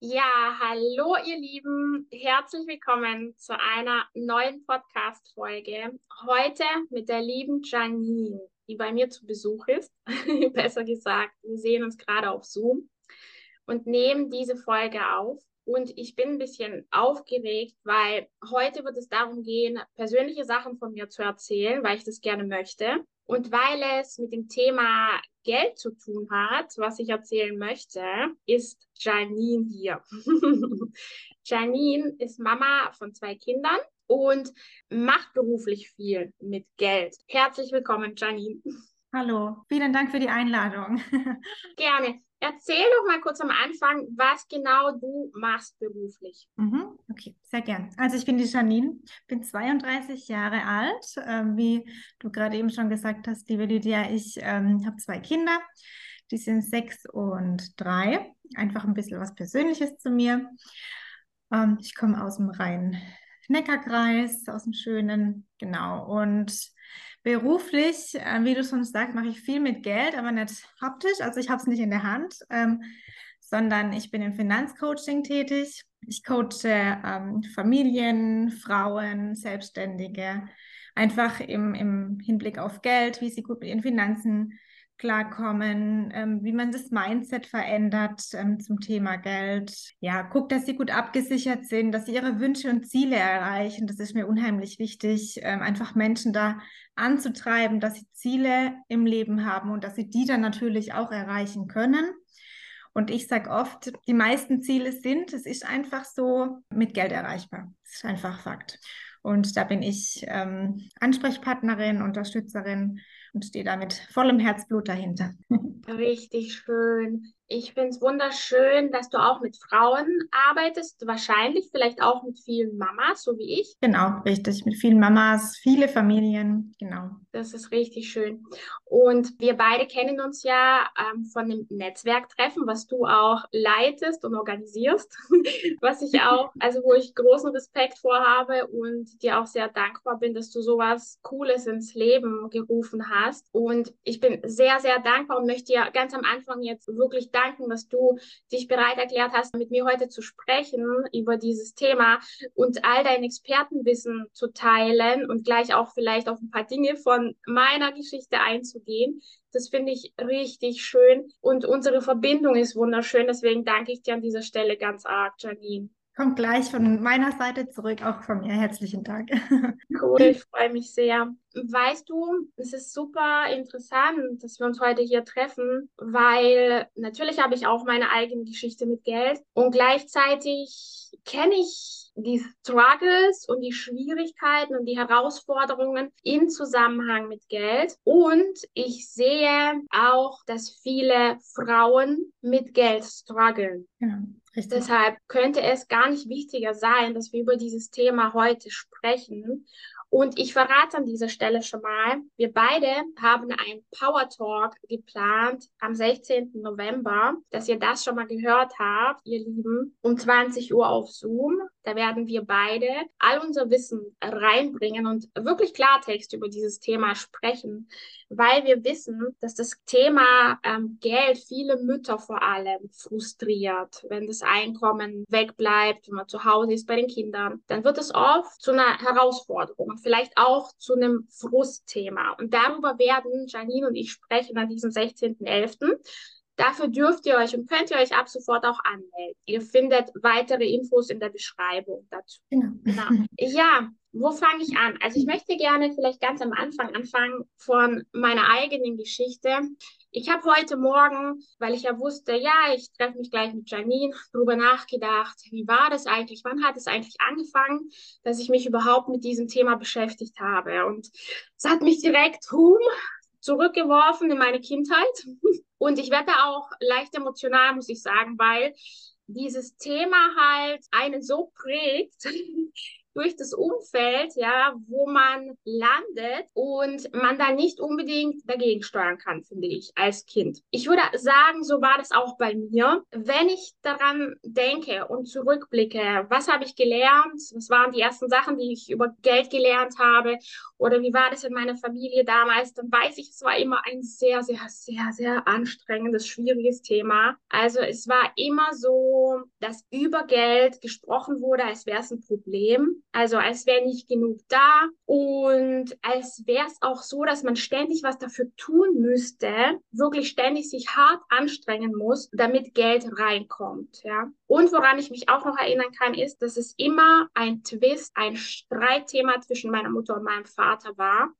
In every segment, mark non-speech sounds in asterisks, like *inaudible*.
Ja, hallo ihr Lieben, herzlich willkommen zu einer neuen Podcast-Folge. Heute mit der lieben Janine, die bei mir zu Besuch ist. *laughs* Besser gesagt, wir sehen uns gerade auf Zoom und nehmen diese Folge auf. Und ich bin ein bisschen aufgeregt, weil heute wird es darum gehen, persönliche Sachen von mir zu erzählen, weil ich das gerne möchte. Und weil es mit dem Thema Geld zu tun hat, was ich erzählen möchte, ist Janine hier. *laughs* Janine ist Mama von zwei Kindern und macht beruflich viel mit Geld. Herzlich willkommen, Janine. Hallo, vielen Dank für die Einladung. *laughs* Gerne. Erzähl doch mal kurz am Anfang, was genau du machst beruflich. Mhm, okay, sehr gern. Also ich bin die Janine, bin 32 Jahre alt. Ähm, wie du gerade eben schon gesagt hast, liebe Lydia, ich ähm, habe zwei Kinder. Die sind sechs und drei. Einfach ein bisschen was Persönliches zu mir. Ähm, ich komme aus dem Rhein-Neckar-Kreis, aus dem schönen, genau. Und Beruflich, äh, wie du schon sagst, mache ich viel mit Geld, aber nicht haptisch. Also ich habe es nicht in der Hand, ähm, sondern ich bin im Finanzcoaching tätig. Ich coache ähm, Familien, Frauen, Selbstständige, einfach im, im Hinblick auf Geld, wie sie gut mit ihren Finanzen klarkommen, ähm, wie man das Mindset verändert ähm, zum Thema Geld. Ja, guckt, dass sie gut abgesichert sind, dass sie ihre Wünsche und Ziele erreichen. Das ist mir unheimlich wichtig, ähm, einfach Menschen da anzutreiben, dass sie Ziele im Leben haben und dass sie die dann natürlich auch erreichen können. Und ich sage oft, die meisten Ziele sind, es ist einfach so mit Geld erreichbar. Das ist einfach Fakt. Und da bin ich ähm, Ansprechpartnerin, Unterstützerin und stehe da mit vollem Herzblut dahinter. *laughs* Richtig schön. Ich finde es wunderschön, dass du auch mit Frauen arbeitest, wahrscheinlich vielleicht auch mit vielen Mamas, so wie ich. Genau, richtig, mit vielen Mamas, viele Familien, genau. Das ist richtig schön. Und wir beide kennen uns ja ähm, von dem Netzwerktreffen, was du auch leitest und organisierst, *laughs* was ich auch, *laughs* also wo ich großen Respekt vorhabe und dir auch sehr dankbar bin, dass du sowas Cooles ins Leben gerufen hast. Und ich bin sehr, sehr dankbar und möchte dir ganz am Anfang jetzt wirklich danken, dass du dich bereit erklärt hast, mit mir heute zu sprechen über dieses Thema und all dein Expertenwissen zu teilen und gleich auch vielleicht auf ein paar Dinge von meiner Geschichte einzugehen. Das finde ich richtig schön und unsere Verbindung ist wunderschön. Deswegen danke ich dir an dieser Stelle ganz arg, Janine. Kommt gleich von meiner Seite zurück, auch von mir. Herzlichen Dank. Cool, ich freue mich sehr. Weißt du, es ist super interessant, dass wir uns heute hier treffen, weil natürlich habe ich auch meine eigene Geschichte mit Geld und gleichzeitig kenne ich die Struggles und die Schwierigkeiten und die Herausforderungen im Zusammenhang mit Geld. Und ich sehe auch, dass viele Frauen mit Geld strugglen. Ja. Richtig. Deshalb könnte es gar nicht wichtiger sein, dass wir über dieses Thema heute sprechen. Und ich verrate an dieser Stelle schon mal, wir beide haben ein Power Talk geplant am 16. November, dass ihr das schon mal gehört habt, ihr Lieben, um 20 Uhr auf Zoom. Da werden wir beide all unser Wissen reinbringen und wirklich Klartext über dieses Thema sprechen, weil wir wissen, dass das Thema ähm, Geld viele Mütter vor allem frustriert. Wenn das Einkommen wegbleibt, wenn man zu Hause ist bei den Kindern, dann wird es oft zu einer Herausforderung vielleicht auch zu einem Frustthema. Und darüber werden Janine und ich sprechen an diesem 16.11. Dafür dürft ihr euch und könnt ihr euch ab sofort auch anmelden. Ihr findet weitere Infos in der Beschreibung dazu. Genau. genau. Ja, wo fange ich an? Also ich möchte gerne vielleicht ganz am Anfang anfangen von meiner eigenen Geschichte. Ich habe heute Morgen, weil ich ja wusste, ja, ich treffe mich gleich mit Janine, darüber nachgedacht, wie war das eigentlich, wann hat es eigentlich angefangen, dass ich mich überhaupt mit diesem Thema beschäftigt habe. Und es hat mich direkt hum, zurückgeworfen in meine Kindheit. *laughs* Und ich werde auch leicht emotional, muss ich sagen, weil dieses Thema halt einen so prägt, *laughs* durch das Umfeld, ja, wo man landet und man da nicht unbedingt dagegen steuern kann, finde ich, als Kind. Ich würde sagen, so war das auch bei mir. Wenn ich daran denke und zurückblicke, was habe ich gelernt? Was waren die ersten Sachen, die ich über Geld gelernt habe? Oder wie war das in meiner Familie damals? Dann weiß ich, es war immer ein sehr, sehr, sehr, sehr anstrengendes, schwieriges Thema. Also es war immer so, dass über Geld gesprochen wurde, als wäre es ein Problem. Also als wäre nicht genug da und als wäre es auch so, dass man ständig was dafür tun müsste, wirklich ständig sich hart anstrengen muss, damit Geld reinkommt. Ja. Und woran ich mich auch noch erinnern kann, ist, dass es immer ein Twist, ein Streitthema zwischen meiner Mutter und meinem Vater war.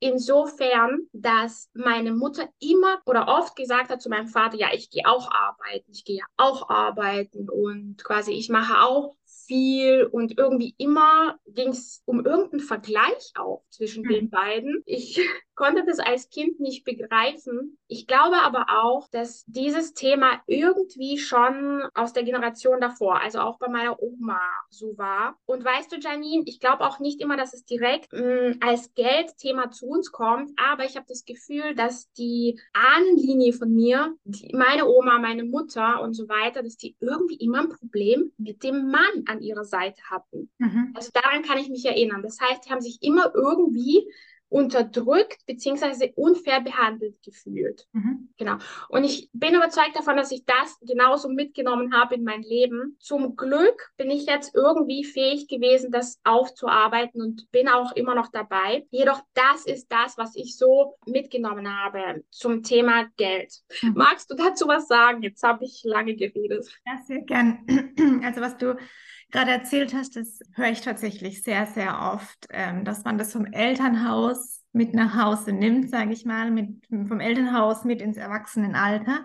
Insofern, dass meine Mutter immer oder oft gesagt hat zu meinem Vater, ja, ich gehe auch arbeiten, ich gehe auch arbeiten und quasi ich mache auch viel und irgendwie immer ging es um irgendeinen Vergleich auch zwischen mhm. den beiden. Ich konnte das als Kind nicht begreifen. Ich glaube aber auch, dass dieses Thema irgendwie schon aus der Generation davor, also auch bei meiner Oma so war. Und weißt du, Janine, ich glaube auch nicht immer, dass es direkt mh, mm, als Geldthema zu uns kommt, aber ich habe das Gefühl, dass die Ahnenlinie von mir, die, meine Oma, meine Mutter und so weiter, dass die irgendwie immer ein Problem mit dem Mann an ihrer Seite hatten. Mhm. Also daran kann ich mich erinnern. Das heißt, die haben sich immer irgendwie unterdrückt beziehungsweise unfair behandelt gefühlt. Mhm. Genau. Und ich bin überzeugt davon, dass ich das genauso mitgenommen habe in mein Leben. Zum Glück bin ich jetzt irgendwie fähig gewesen, das aufzuarbeiten und bin auch immer noch dabei. Jedoch das ist das, was ich so mitgenommen habe zum Thema Geld. Mhm. Magst du dazu was sagen? Jetzt habe ich lange geredet. Ja, sehr gern. Also was du gerade erzählt hast, das höre ich tatsächlich sehr, sehr oft, ähm, dass man das vom Elternhaus mit nach Hause nimmt, sage ich mal, mit, vom Elternhaus mit ins Erwachsenenalter.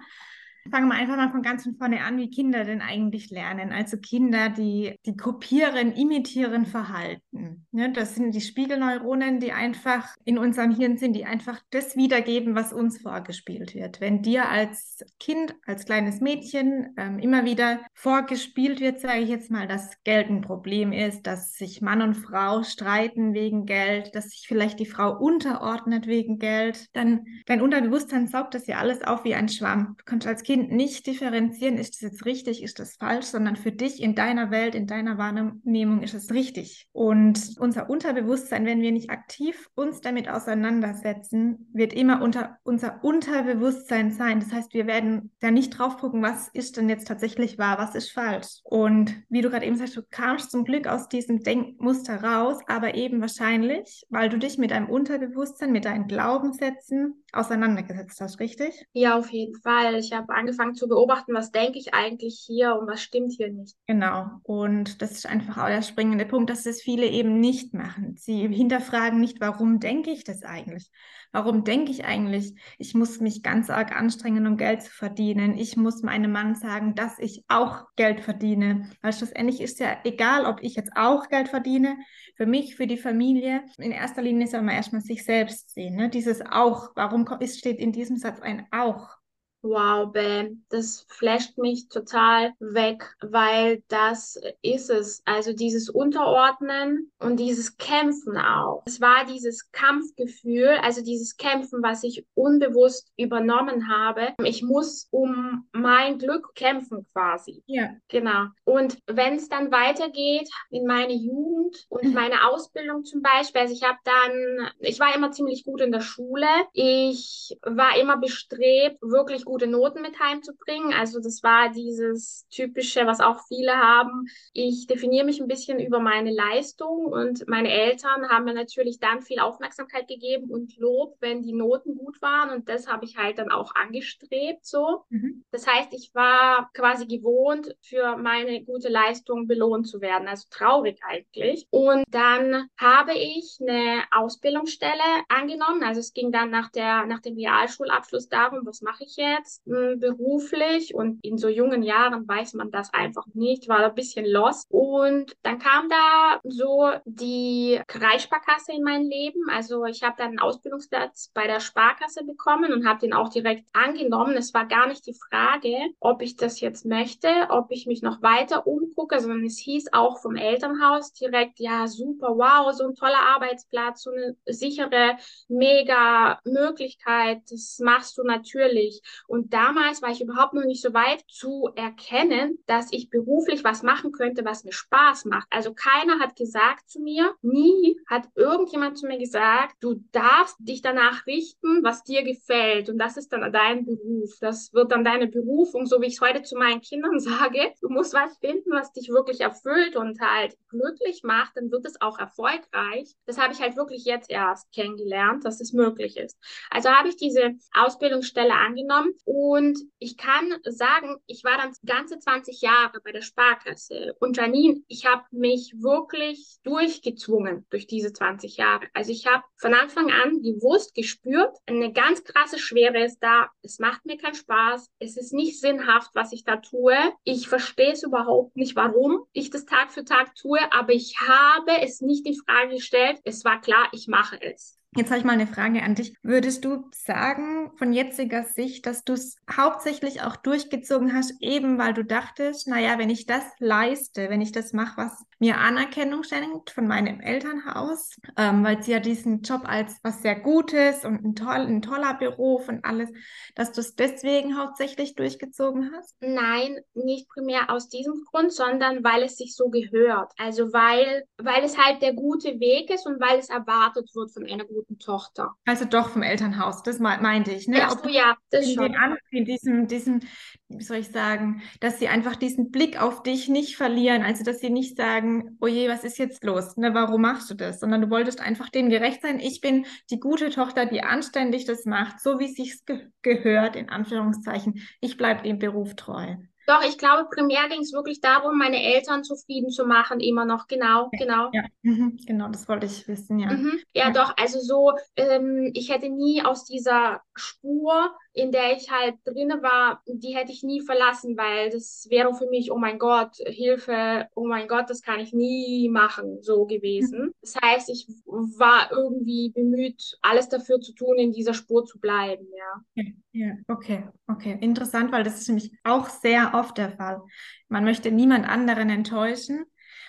Fangen wir einfach mal von ganz von vorne an, wie Kinder denn eigentlich lernen. Also Kinder, die, die kopieren, imitieren Verhalten. Ja, das sind die Spiegelneuronen, die einfach in unserem Hirn sind, die einfach das wiedergeben, was uns vorgespielt wird. Wenn dir als Kind, als kleines Mädchen ähm, immer wieder vorgespielt wird, sage ich jetzt mal, dass Geld ein Problem ist, dass sich Mann und Frau streiten wegen Geld, dass sich vielleicht die Frau unterordnet wegen Geld, dann dein Unterbewusstsein saugt das ja alles auf wie ein Schwamm. Du kannst als Kind Kind nicht differenzieren, ist das jetzt richtig, ist das falsch, sondern für dich in deiner Welt, in deiner Wahrnehmung ist es richtig. Und unser Unterbewusstsein, wenn wir nicht aktiv uns damit auseinandersetzen, wird immer unter unser Unterbewusstsein sein. Das heißt, wir werden da nicht drauf gucken, was ist denn jetzt tatsächlich wahr, was ist falsch. Und wie du gerade eben sagst, du kamst zum Glück aus diesem Denkmuster raus, aber eben wahrscheinlich, weil du dich mit deinem Unterbewusstsein, mit deinen Glaubenssätzen auseinandergesetzt hast, richtig? Ja, auf jeden Fall. Ich habe angefangen zu beobachten, was denke ich eigentlich hier und was stimmt hier nicht. Genau. Und das ist einfach auch der springende Punkt, dass das viele eben nicht machen. Sie hinterfragen nicht, warum denke ich das eigentlich? Warum denke ich eigentlich, ich muss mich ganz arg anstrengen, um Geld zu verdienen? Ich muss meinem Mann sagen, dass ich auch Geld verdiene. Weil schlussendlich ist ja egal, ob ich jetzt auch Geld verdiene, für mich, für die Familie. In erster Linie soll man erstmal sich selbst sehen. Ne? Dieses auch, warum steht in diesem Satz ein auch? Wow, Ben, das flasht mich total weg, weil das ist es. Also dieses Unterordnen und dieses Kämpfen auch. Es war dieses Kampfgefühl, also dieses Kämpfen, was ich unbewusst übernommen habe. Ich muss um mein Glück kämpfen quasi. Ja. Genau. Und wenn es dann weitergeht in meine Jugend und mhm. meine Ausbildung zum Beispiel, also ich habe dann, ich war immer ziemlich gut in der Schule. Ich war immer bestrebt, wirklich gute Noten mit heimzubringen. Also das war dieses typische, was auch viele haben. Ich definiere mich ein bisschen über meine Leistung und meine Eltern haben mir natürlich dann viel Aufmerksamkeit gegeben und Lob, wenn die Noten gut waren und das habe ich halt dann auch angestrebt so. Mhm. Das heißt, ich war quasi gewohnt, für meine gute Leistung belohnt zu werden. Also traurig eigentlich. Und dann habe ich eine Ausbildungsstelle angenommen. Also es ging dann nach der nach dem Realschulabschluss darum, was mache ich jetzt? Jetzt beruflich und in so jungen Jahren weiß man das einfach nicht, war ein bisschen lost. Und dann kam da so die Kreissparkasse in mein Leben. Also ich habe dann einen Ausbildungsplatz bei der Sparkasse bekommen und habe den auch direkt angenommen. Es war gar nicht die Frage, ob ich das jetzt möchte, ob ich mich noch weiter umgucke, sondern es hieß auch vom Elternhaus direkt, ja, super, wow, so ein toller Arbeitsplatz, so eine sichere, mega Möglichkeit, das machst du natürlich. Und damals war ich überhaupt noch nicht so weit zu erkennen, dass ich beruflich was machen könnte, was mir Spaß macht. Also keiner hat gesagt zu mir, nie hat irgendjemand zu mir gesagt, du darfst dich danach richten, was dir gefällt. Und das ist dann dein Beruf. Das wird dann deine Berufung, so wie ich es heute zu meinen Kindern *laughs* sage. Du musst was finden, was dich wirklich erfüllt und halt glücklich macht, dann wird es auch erfolgreich. Das habe ich halt wirklich jetzt erst kennengelernt, dass es möglich ist. Also habe ich diese Ausbildungsstelle angenommen und ich kann sagen, ich war dann ganze 20 Jahre bei der Sparkasse und Janine, ich habe mich wirklich durchgezwungen durch diese 20 Jahre. Also ich habe von Anfang an gewusst, gespürt, eine ganz krasse Schwere ist da. Es macht mir keinen Spaß. Es ist nicht sinnhaft, was ich da tue. Ich verstehe es überhaupt nicht, warum ich das Tag für Tag tue, aber ich habe es nicht in Frage gestellt. Es war klar, ich mache es. Jetzt habe ich mal eine Frage an dich. Würdest du sagen, von jetziger Sicht, dass du es hauptsächlich auch durchgezogen hast, eben weil du dachtest, naja, wenn ich das leiste, wenn ich das mache, was mir Anerkennung schenkt von meinem Elternhaus, ähm, weil sie ja diesen Job als was sehr Gutes und ein, toll, ein toller Beruf und alles, dass du es deswegen hauptsächlich durchgezogen hast? Nein, nicht primär aus diesem Grund, sondern weil es sich so gehört. Also weil, weil es halt der gute Weg ist und weil es erwartet wird von einer guten guten Tochter. Also doch vom Elternhaus, das meinte ich. Ne? Ach so, ja, das in, schon. in diesem, diesem, wie soll ich sagen, dass sie einfach diesen Blick auf dich nicht verlieren, also dass sie nicht sagen, oh je, was ist jetzt los, ne, warum machst du das, sondern du wolltest einfach denen gerecht sein, ich bin die gute Tochter, die anständig das macht, so wie es sich ge gehört, in Anführungszeichen, ich bleibe dem Beruf treu. Doch, ich glaube, primär ging es wirklich darum, meine Eltern zufrieden zu machen, immer noch. Genau, genau. Ja, mhm, genau, das wollte ich wissen, ja. Mhm. Ja, ja, doch, also so, ähm, ich hätte nie aus dieser Spur in der ich halt drinne war, die hätte ich nie verlassen, weil das wäre für mich, oh mein Gott, Hilfe, oh mein Gott, das kann ich nie machen, so gewesen. Mhm. Das heißt, ich war irgendwie bemüht, alles dafür zu tun, in dieser Spur zu bleiben, ja. Ja, okay, okay. Interessant, weil das ist nämlich auch sehr oft der Fall. Man möchte niemand anderen enttäuschen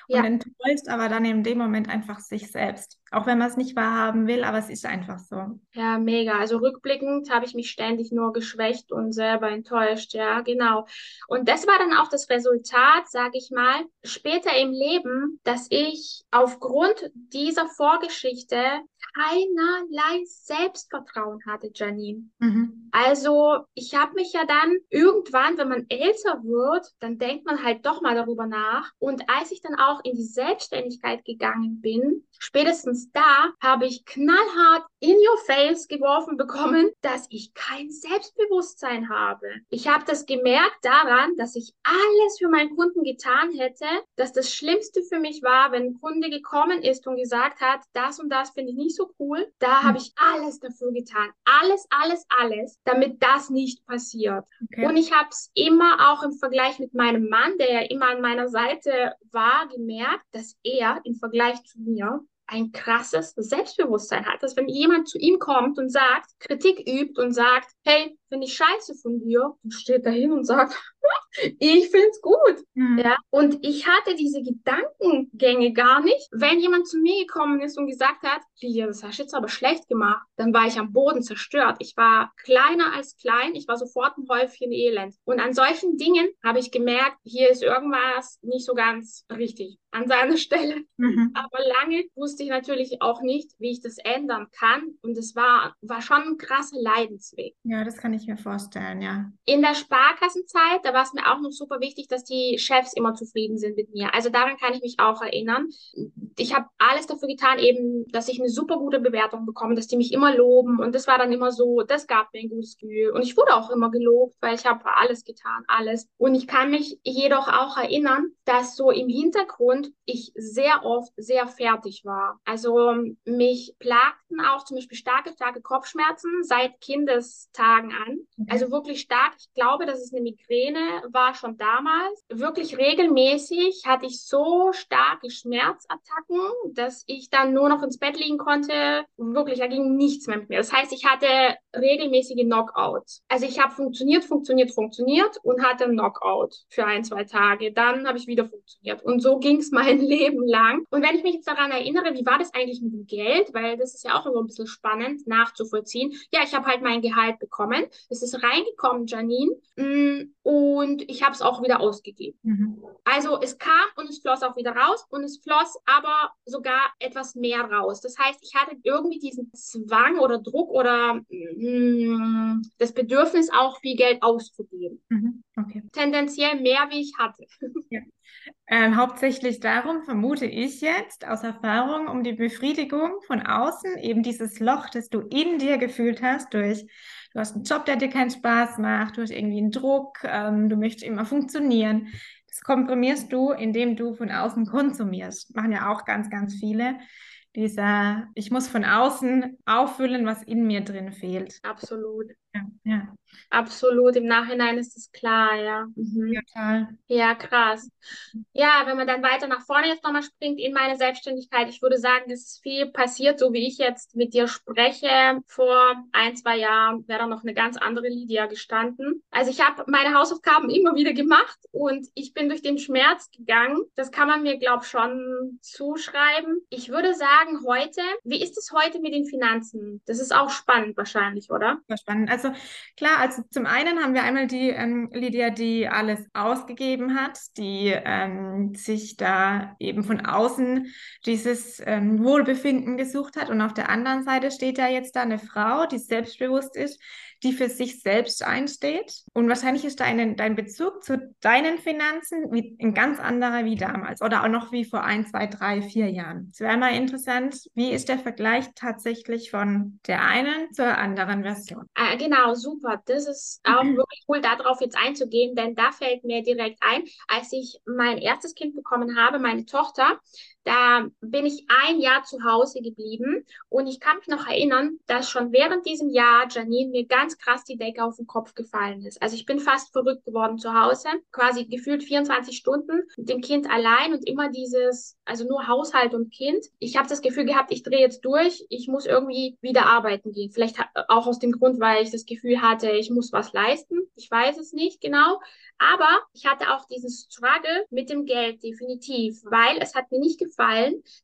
und ja. enttäuscht aber dann in dem Moment einfach sich selbst. Auch wenn man es nicht wahrhaben will, aber es ist einfach so. Ja, mega. Also rückblickend habe ich mich ständig nur geschwächt und selber enttäuscht. Ja, genau. Und das war dann auch das Resultat, sage ich mal, später im Leben, dass ich aufgrund dieser Vorgeschichte keinerlei Selbstvertrauen hatte, Janine. Mhm. Also ich habe mich ja dann irgendwann, wenn man älter wird, dann denkt man halt doch mal darüber nach. Und als ich dann auch in die Selbstständigkeit gegangen bin, spätestens da habe ich knallhart in your face geworfen bekommen, dass ich kein Selbstbewusstsein habe. Ich habe das gemerkt daran, dass ich alles für meinen Kunden getan hätte, dass das Schlimmste für mich war, wenn ein Kunde gekommen ist und gesagt hat, das und das finde ich nicht so cool. Da habe ich alles dafür getan. Alles, alles, alles, damit das nicht passiert. Okay. Und ich habe es immer auch im Vergleich mit meinem Mann, der ja immer an meiner Seite war, gemerkt, dass er im Vergleich zu mir ein krasses Selbstbewusstsein hat, dass wenn jemand zu ihm kommt und sagt, Kritik übt und sagt, hey, finde ich scheiße von dir, dann steht er hin und sagt, *laughs* ich finde es gut. Mhm. Ja? Und ich hatte diese Gedankengänge gar nicht. Wenn jemand zu mir gekommen ist und gesagt hat, Lydia, das hast du jetzt aber schlecht gemacht, dann war ich am Boden zerstört. Ich war kleiner als klein, ich war sofort ein Häufchen Elend. Und an solchen Dingen habe ich gemerkt, hier ist irgendwas nicht so ganz richtig an seiner *laughs* Stelle. Mhm. Aber lange wusste ich natürlich auch nicht, wie ich das ändern kann. Und es war, war schon ein krasser Leidensweg. Ja, das kann ich mir vorstellen, ja. In der Sparkassenzeit, da war es mir auch noch super wichtig, dass die Chefs immer zufrieden sind mit mir. Also daran kann ich mich auch erinnern. Ich habe alles dafür getan, eben, dass ich eine super gute Bewertung bekomme, dass die mich immer loben. Und das war dann immer so, das gab mir ein gutes Gefühl. Und ich wurde auch immer gelobt, weil ich habe alles getan, alles. Und ich kann mich jedoch auch erinnern, dass so im Hintergrund ich sehr oft sehr fertig war. Also mich plagten auch zum Beispiel starke, starke Kopfschmerzen seit Kindestagen an. Okay. Also wirklich stark. Ich glaube, dass es eine Migräne war schon damals. Wirklich regelmäßig hatte ich so starke Schmerzattacken, dass ich dann nur noch ins Bett liegen konnte. Wirklich, da ging nichts mehr mit mir. Das heißt, ich hatte regelmäßige Knockouts. Also ich habe funktioniert, funktioniert, funktioniert und hatte einen Knockout für ein, zwei Tage. Dann habe ich wieder funktioniert. Und so ging es *laughs* mein Leben lang. Und wenn ich mich jetzt daran erinnere, wie war das eigentlich mit dem Geld? Weil das ist ja auch immer ein bisschen spannend nachzuvollziehen. Ja, ich habe halt mein Gehalt bekommen. Es ist reingekommen, Janine. Mm, und ich habe es auch wieder ausgegeben. Mhm. Also es kam und es floss auch wieder raus und es floss aber sogar etwas mehr raus. Das heißt, ich hatte irgendwie diesen Zwang oder Druck oder mh, mm, das Bedürfnis auch viel Geld auszugeben. Mhm. Okay. Tendenziell mehr, wie ich hatte. *laughs* Ja. Ähm, hauptsächlich darum vermute ich jetzt aus Erfahrung um die Befriedigung von außen, eben dieses Loch, das du in dir gefühlt hast durch du hast einen Job, der dir keinen Spaß macht, du hast irgendwie einen Druck, ähm, du möchtest immer funktionieren. Das komprimierst du, indem du von außen konsumierst. Machen ja auch ganz, ganz viele. Dieser, ich muss von außen auffüllen, was in mir drin fehlt. Absolut. Ja, ja. Absolut, im Nachhinein ist es klar, ja. Mhm. Total. Ja, krass. Ja, wenn man dann weiter nach vorne jetzt nochmal springt in meine Selbstständigkeit, ich würde sagen, es ist viel passiert, so wie ich jetzt mit dir spreche. Vor ein, zwei Jahren wäre da noch eine ganz andere Lydia gestanden. Also ich habe meine Hausaufgaben immer wieder gemacht und ich bin durch den Schmerz gegangen. Das kann man mir, glaube ich, schon zuschreiben. Ich würde sagen, heute, wie ist es heute mit den Finanzen? Das ist auch spannend wahrscheinlich, oder? Spannend. Also klar, also zum einen haben wir einmal die ähm, Lydia, die alles ausgegeben hat, die ähm, sich da eben von außen dieses ähm, Wohlbefinden gesucht hat. Und auf der anderen Seite steht da jetzt da eine Frau, die selbstbewusst ist, die für sich selbst einsteht. Und wahrscheinlich ist dein, dein Bezug zu deinen Finanzen wie, ein ganz anderer wie damals oder auch noch wie vor ein, zwei, drei, vier Jahren. Es wäre mal interessant, wie ist der Vergleich tatsächlich von der einen zur anderen Version? Ah, genau, super. Das ist auch mhm. wirklich cool, darauf jetzt einzugehen, denn da fällt mir direkt ein, als ich mein erstes Kind bekommen habe, meine Tochter, da bin ich ein Jahr zu Hause geblieben und ich kann mich noch erinnern, dass schon während diesem Jahr Janine mir ganz krass die Decke auf den Kopf gefallen ist. Also ich bin fast verrückt geworden zu Hause, quasi gefühlt 24 Stunden mit dem Kind allein und immer dieses, also nur Haushalt und Kind. Ich habe das Gefühl gehabt, ich drehe jetzt durch, ich muss irgendwie wieder arbeiten gehen. Vielleicht auch aus dem Grund, weil ich das Gefühl hatte, ich muss was leisten. Ich weiß es nicht genau. Aber ich hatte auch diesen Struggle mit dem Geld definitiv, weil es hat mir nicht gefallen,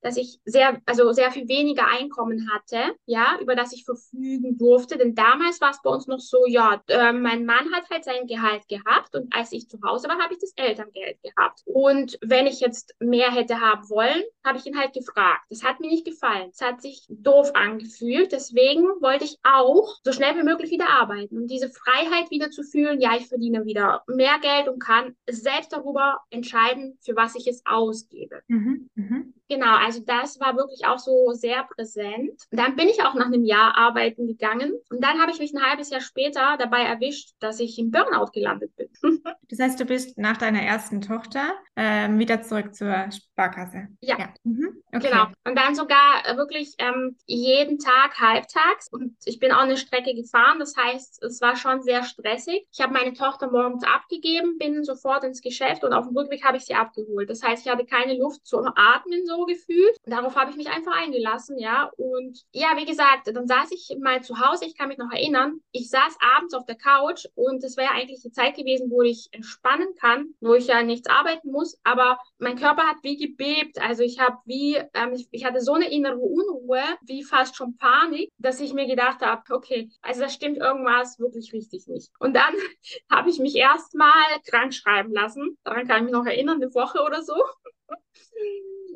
dass ich sehr, also sehr viel weniger Einkommen hatte, ja, über das ich verfügen durfte. Denn damals war es bei uns noch so, ja, äh, mein Mann hat halt sein Gehalt gehabt und als ich zu Hause war, habe ich das Elterngeld gehabt. Und wenn ich jetzt mehr hätte haben wollen, habe ich ihn halt gefragt. Das hat mir nicht gefallen. Es hat sich doof angefühlt. Deswegen wollte ich auch so schnell wie möglich wieder arbeiten und diese Freiheit wieder zu fühlen, ja, ich verdiene wieder mehr Geld Geld und kann selbst darüber entscheiden, für was ich es ausgebe. Mhm, mh. -hmm. Genau, also das war wirklich auch so sehr präsent. Dann bin ich auch nach einem Jahr arbeiten gegangen und dann habe ich mich ein halbes Jahr später dabei erwischt, dass ich im Burnout gelandet bin. *laughs* das heißt, du bist nach deiner ersten Tochter ähm, wieder zurück zur Sparkasse. Ja, ja. Mhm. Okay. genau. Und dann sogar wirklich ähm, jeden Tag halbtags und ich bin auch eine Strecke gefahren. Das heißt, es war schon sehr stressig. Ich habe meine Tochter morgens abgegeben, bin sofort ins Geschäft und auf dem Rückweg habe ich sie abgeholt. Das heißt, ich hatte keine Luft zum Atmen so gefühlt. Darauf habe ich mich einfach eingelassen, ja. Und ja, wie gesagt, dann saß ich mal zu Hause, ich kann mich noch erinnern, ich saß abends auf der Couch und es wäre eigentlich die Zeit gewesen, wo ich entspannen kann, wo ich ja nichts arbeiten muss, aber mein Körper hat wie gebebt. Also ich habe wie, ähm, ich, ich hatte so eine innere Unruhe, wie fast schon Panik, dass ich mir gedacht habe, okay, also da stimmt irgendwas wirklich richtig nicht. Und dann *laughs* habe ich mich erstmal krank schreiben lassen. Daran kann ich mich noch erinnern, eine Woche oder so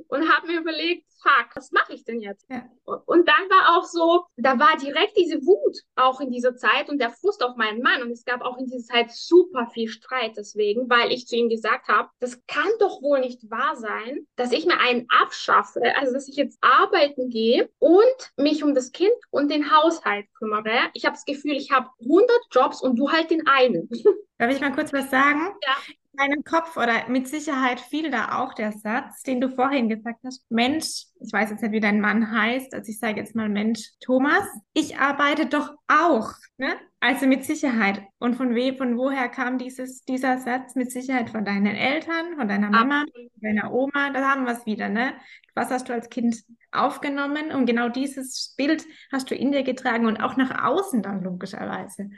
und habe mir überlegt, fuck, was mache ich denn jetzt? Ja. Und dann war auch so, da war direkt diese Wut auch in dieser Zeit und der Frust auf meinen Mann. Und es gab auch in dieser Zeit super viel Streit deswegen, weil ich zu ihm gesagt habe, das kann doch wohl nicht wahr sein, dass ich mir einen abschaffe, also dass ich jetzt arbeiten gehe und mich um das Kind und den Haushalt kümmere. Ich habe das Gefühl, ich habe 100 Jobs und du halt den einen. *laughs* Darf ich mal kurz was sagen? Ja. Deinem Kopf oder mit Sicherheit fiel da auch der Satz, den du vorhin gesagt hast. Mensch, ich weiß jetzt nicht, wie dein Mann heißt, also ich sage jetzt mal Mensch, Thomas, ich arbeite doch auch. Ne? Also mit Sicherheit. Und von wem, von woher kam dieses, dieser Satz? Mit Sicherheit von deinen Eltern, von deiner Mama, von deiner Oma. Da haben wir es wieder, ne? Was hast du als Kind aufgenommen? Und genau dieses Bild hast du in dir getragen und auch nach außen dann logischerweise.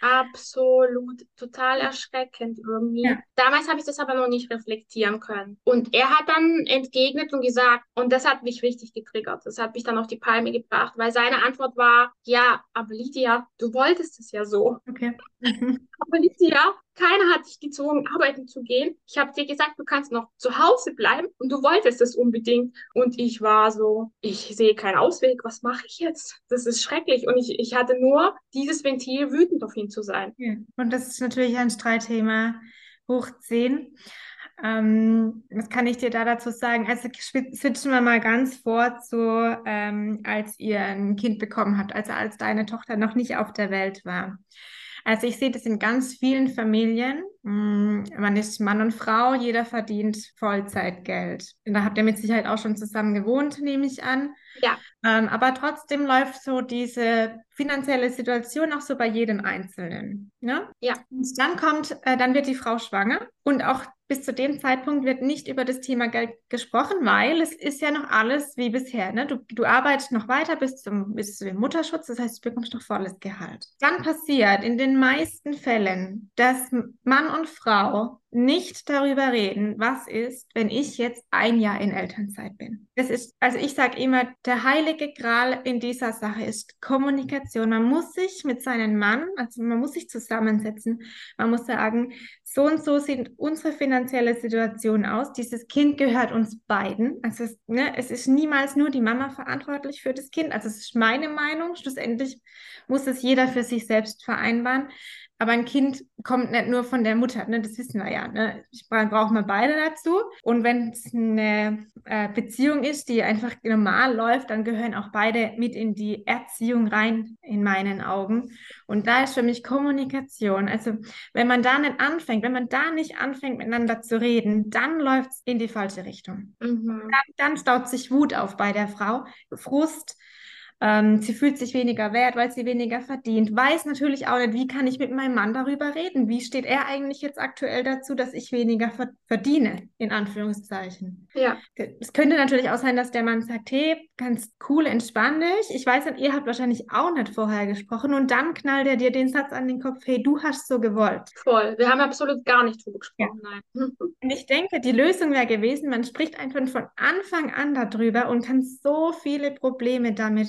Absolut, total erschreckend irgendwie. Ja. Damals habe ich das aber noch nicht reflektieren können. Und er hat dann entgegnet und gesagt, und das hat mich richtig getriggert. Das hat mich dann auf die Palme gebracht, weil seine Antwort war, ja, aber Lydia, du wolltest es ja so. Okay. Aber Lydia, keiner hat dich gezwungen, arbeiten zu gehen. Ich habe dir gesagt, du kannst noch zu Hause bleiben und du wolltest es unbedingt. Und ich war so, ich sehe keinen Ausweg, was mache ich jetzt? Das ist schrecklich. Und ich, ich hatte nur dieses Ventil, wütend auf ihn zu sein. Und das ist natürlich ein Streitthema hoch 10. Ähm, was kann ich dir da dazu sagen? Also switchen wir mal ganz vor zu, ähm, als ihr ein Kind bekommen habt, also als deine Tochter noch nicht auf der Welt war. Also ich sehe das in ganz vielen Familien. Mm, man ist Mann und Frau, jeder verdient Vollzeitgeld. Und da habt ihr mit Sicherheit auch schon zusammen gewohnt, nehme ich an. Ja. Ähm, aber trotzdem läuft so diese finanzielle Situation auch so bei jedem Einzelnen. Ne? Ja. Und dann kommt, äh, dann wird die Frau schwanger und auch bis zu dem Zeitpunkt wird nicht über das Thema Geld gesprochen, weil es ist ja noch alles wie bisher. Ne? Du, du arbeitest noch weiter bis zum, bis zum Mutterschutz, das heißt, du bekommst noch volles Gehalt. Dann passiert in den meisten Fällen, dass Mann und Frau nicht darüber reden, was ist, wenn ich jetzt ein Jahr in Elternzeit bin. Das ist, also ich sage immer, der heilige Gral in dieser Sache ist Kommunikation. Man muss sich mit seinem Mann, also man muss sich zusammensetzen, man muss sagen, so und so sieht unsere finanzielle Situation aus. Dieses Kind gehört uns beiden. Also es, ne, es ist niemals nur die Mama verantwortlich für das Kind. Also es ist meine Meinung. Schlussendlich muss es jeder für sich selbst vereinbaren. Aber ein Kind kommt nicht nur von der Mutter, ne? das wissen wir ja. Ne? Brauchen wir beide dazu. Und wenn es eine äh, Beziehung ist, die einfach normal läuft, dann gehören auch beide mit in die Erziehung rein, in meinen Augen. Und da ist für mich Kommunikation. Also wenn man da nicht anfängt, wenn man da nicht anfängt, miteinander zu reden, dann läuft es in die falsche Richtung. Mhm. Dann, dann staut sich Wut auf bei der Frau, Frust ähm, sie fühlt sich weniger wert, weil sie weniger verdient. Weiß natürlich auch nicht, wie kann ich mit meinem Mann darüber reden? Wie steht er eigentlich jetzt aktuell dazu, dass ich weniger ver verdiene, in Anführungszeichen? Ja. Es könnte natürlich auch sein, dass der Mann sagt, hey, ganz cool, entspann dich. Ich weiß nicht, ihr habt wahrscheinlich auch nicht vorher gesprochen und dann knallt er dir den Satz an den Kopf, hey, du hast so gewollt. Voll. Wir haben absolut gar nicht drüber gesprochen. Ja. Nein. *laughs* Und ich denke, die Lösung wäre gewesen, man spricht einfach von Anfang an darüber und kann so viele Probleme damit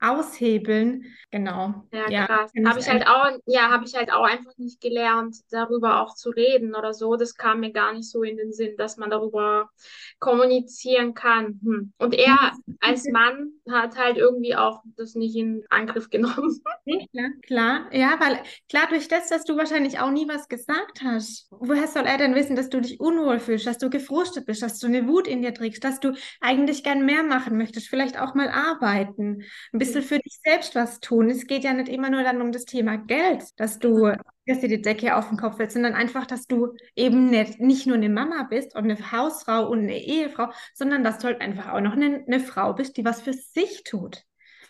aushebeln. Genau. Ja, ja krass. Habe ich halt auch, ja, habe ich halt auch einfach nicht gelernt, darüber auch zu reden oder so. Das kam mir gar nicht so in den Sinn, dass man darüber kommunizieren kann. Hm. Und er als Mann hat halt irgendwie auch das nicht in Angriff *laughs* genommen. Ja, klar. Ja, weil klar, durch das, dass du wahrscheinlich auch nie was gesagt hast, woher soll er denn wissen, dass du dich unwohl fühlst, dass du gefrustet bist, dass du eine Wut in dir trägst, dass du eigentlich gern mehr machen möchtest, vielleicht auch mal arbeiten, ein bisschen für dich selbst was tun. Es geht ja nicht immer nur dann um das Thema Geld, dass du dass dir die Decke auf den Kopf fällt, sondern einfach, dass du eben nicht, nicht nur eine Mama bist und eine Hausfrau und eine Ehefrau, sondern dass du halt einfach auch noch eine, eine Frau bist, die was für sich tut.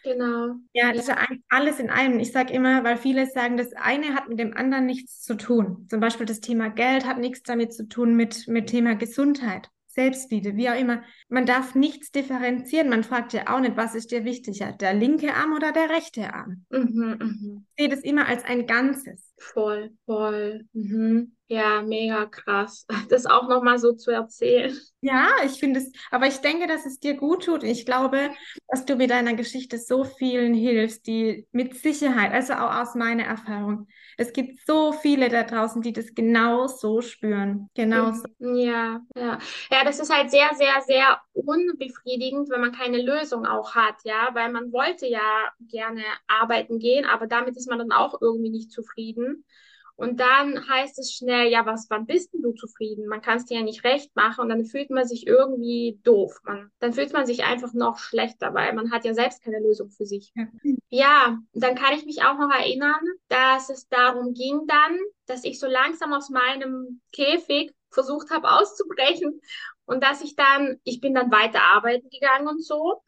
Genau. Ja, das ja. ist alles in einem. Ich sage immer, weil viele sagen, das eine hat mit dem anderen nichts zu tun. Zum Beispiel das Thema Geld hat nichts damit zu tun mit, mit Thema Gesundheit. Selbstliebe, wie auch immer. Man darf nichts differenzieren. Man fragt ja auch nicht, was ist dir wichtiger, der linke Arm oder der rechte Arm. Mhm, mh. Ich sehe das immer als ein Ganzes. Voll, voll. Mhm. Ja, mega krass, *laughs* das auch nochmal so zu erzählen. Ja, ich finde es, aber ich denke, dass es dir gut tut. Ich glaube, dass du mit deiner Geschichte so vielen hilfst, die mit Sicherheit, also auch aus meiner Erfahrung, es gibt so viele da draußen, die das genau so spüren. Genau so. Ja, ja. Ja, das ist halt sehr, sehr, sehr unbefriedigend, wenn man keine Lösung auch hat, ja, weil man wollte ja gerne arbeiten gehen, aber damit ist man dann auch irgendwie nicht zufrieden. Und dann heißt es schnell, ja, was, wann bist denn du zufrieden? Man kann es dir ja nicht recht machen und dann fühlt man sich irgendwie doof. Man, dann fühlt man sich einfach noch schlechter, weil man hat ja selbst keine Lösung für sich. Ja. ja, dann kann ich mich auch noch erinnern, dass es darum ging dann, dass ich so langsam aus meinem Käfig versucht habe auszubrechen und dass ich dann, ich bin dann weiter arbeiten gegangen und so.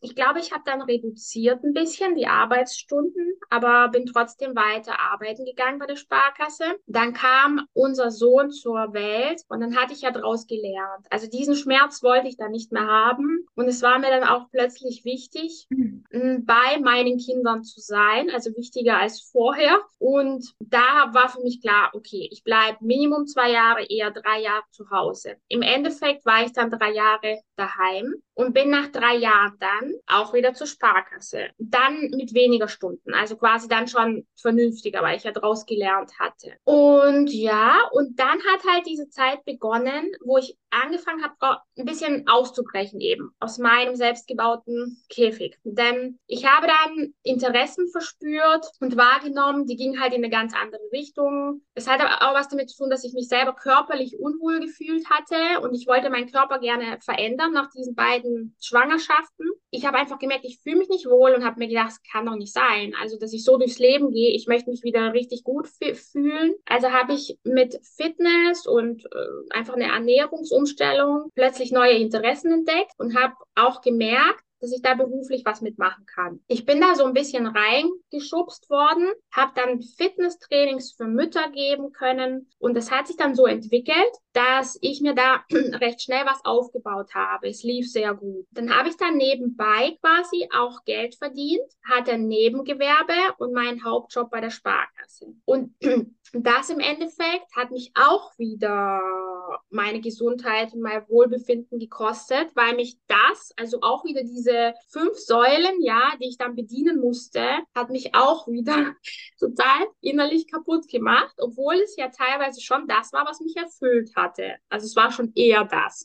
Ich glaube, ich habe dann reduziert ein bisschen die Arbeitsstunden, aber bin trotzdem weiter arbeiten gegangen bei der Sparkasse. Dann kam unser Sohn zur Welt und dann hatte ich ja draus gelernt. Also diesen Schmerz wollte ich dann nicht mehr haben und es war mir dann auch plötzlich wichtig, mhm. bei meinen Kindern zu sein, also wichtiger als vorher. Und da war für mich klar, okay, ich bleibe Minimum zwei Jahre, eher drei Jahre zu Hause. Im Endeffekt war ich dann drei Jahre daheim und bin nach drei Jahren dann auch wieder zur Sparkasse. Dann mit weniger Stunden, also quasi dann schon vernünftiger, weil ich ja draus gelernt hatte. Und ja, und dann hat halt diese Zeit begonnen, wo ich angefangen habe, ein bisschen auszubrechen eben aus meinem selbstgebauten Käfig. Denn ich habe dann Interessen verspürt und wahrgenommen, die gingen halt in eine ganz andere Richtung. Es hat aber auch was damit zu tun, dass ich mich selber körperlich unwohl gefühlt hatte und ich wollte meinen Körper gerne verändern nach diesen beiden Schwangerschaften. Habe einfach gemerkt, ich fühle mich nicht wohl und habe mir gedacht, das kann doch nicht sein. Also, dass ich so durchs Leben gehe, ich möchte mich wieder richtig gut fühlen. Also habe ich mit Fitness und äh, einfach eine Ernährungsumstellung plötzlich neue Interessen entdeckt und habe auch gemerkt, dass ich da beruflich was mitmachen kann. Ich bin da so ein bisschen reingeschubst worden, habe dann Fitnesstrainings für Mütter geben können und das hat sich dann so entwickelt, dass ich mir da *clears throat* recht schnell was aufgebaut habe. Es lief sehr gut. Dann habe ich dann nebenbei quasi auch Geld verdient, hatte ein Nebengewerbe und meinen Hauptjob bei der Sparkasse. Und *clears throat* das im Endeffekt hat mich auch wieder meine Gesundheit und mein Wohlbefinden gekostet, weil mich das, also auch wieder diese fünf Säulen, ja, die ich dann bedienen musste, hat mich auch wieder *laughs* total innerlich kaputt gemacht, obwohl es ja teilweise schon das war, was mich erfüllt hatte. Also es war schon eher das.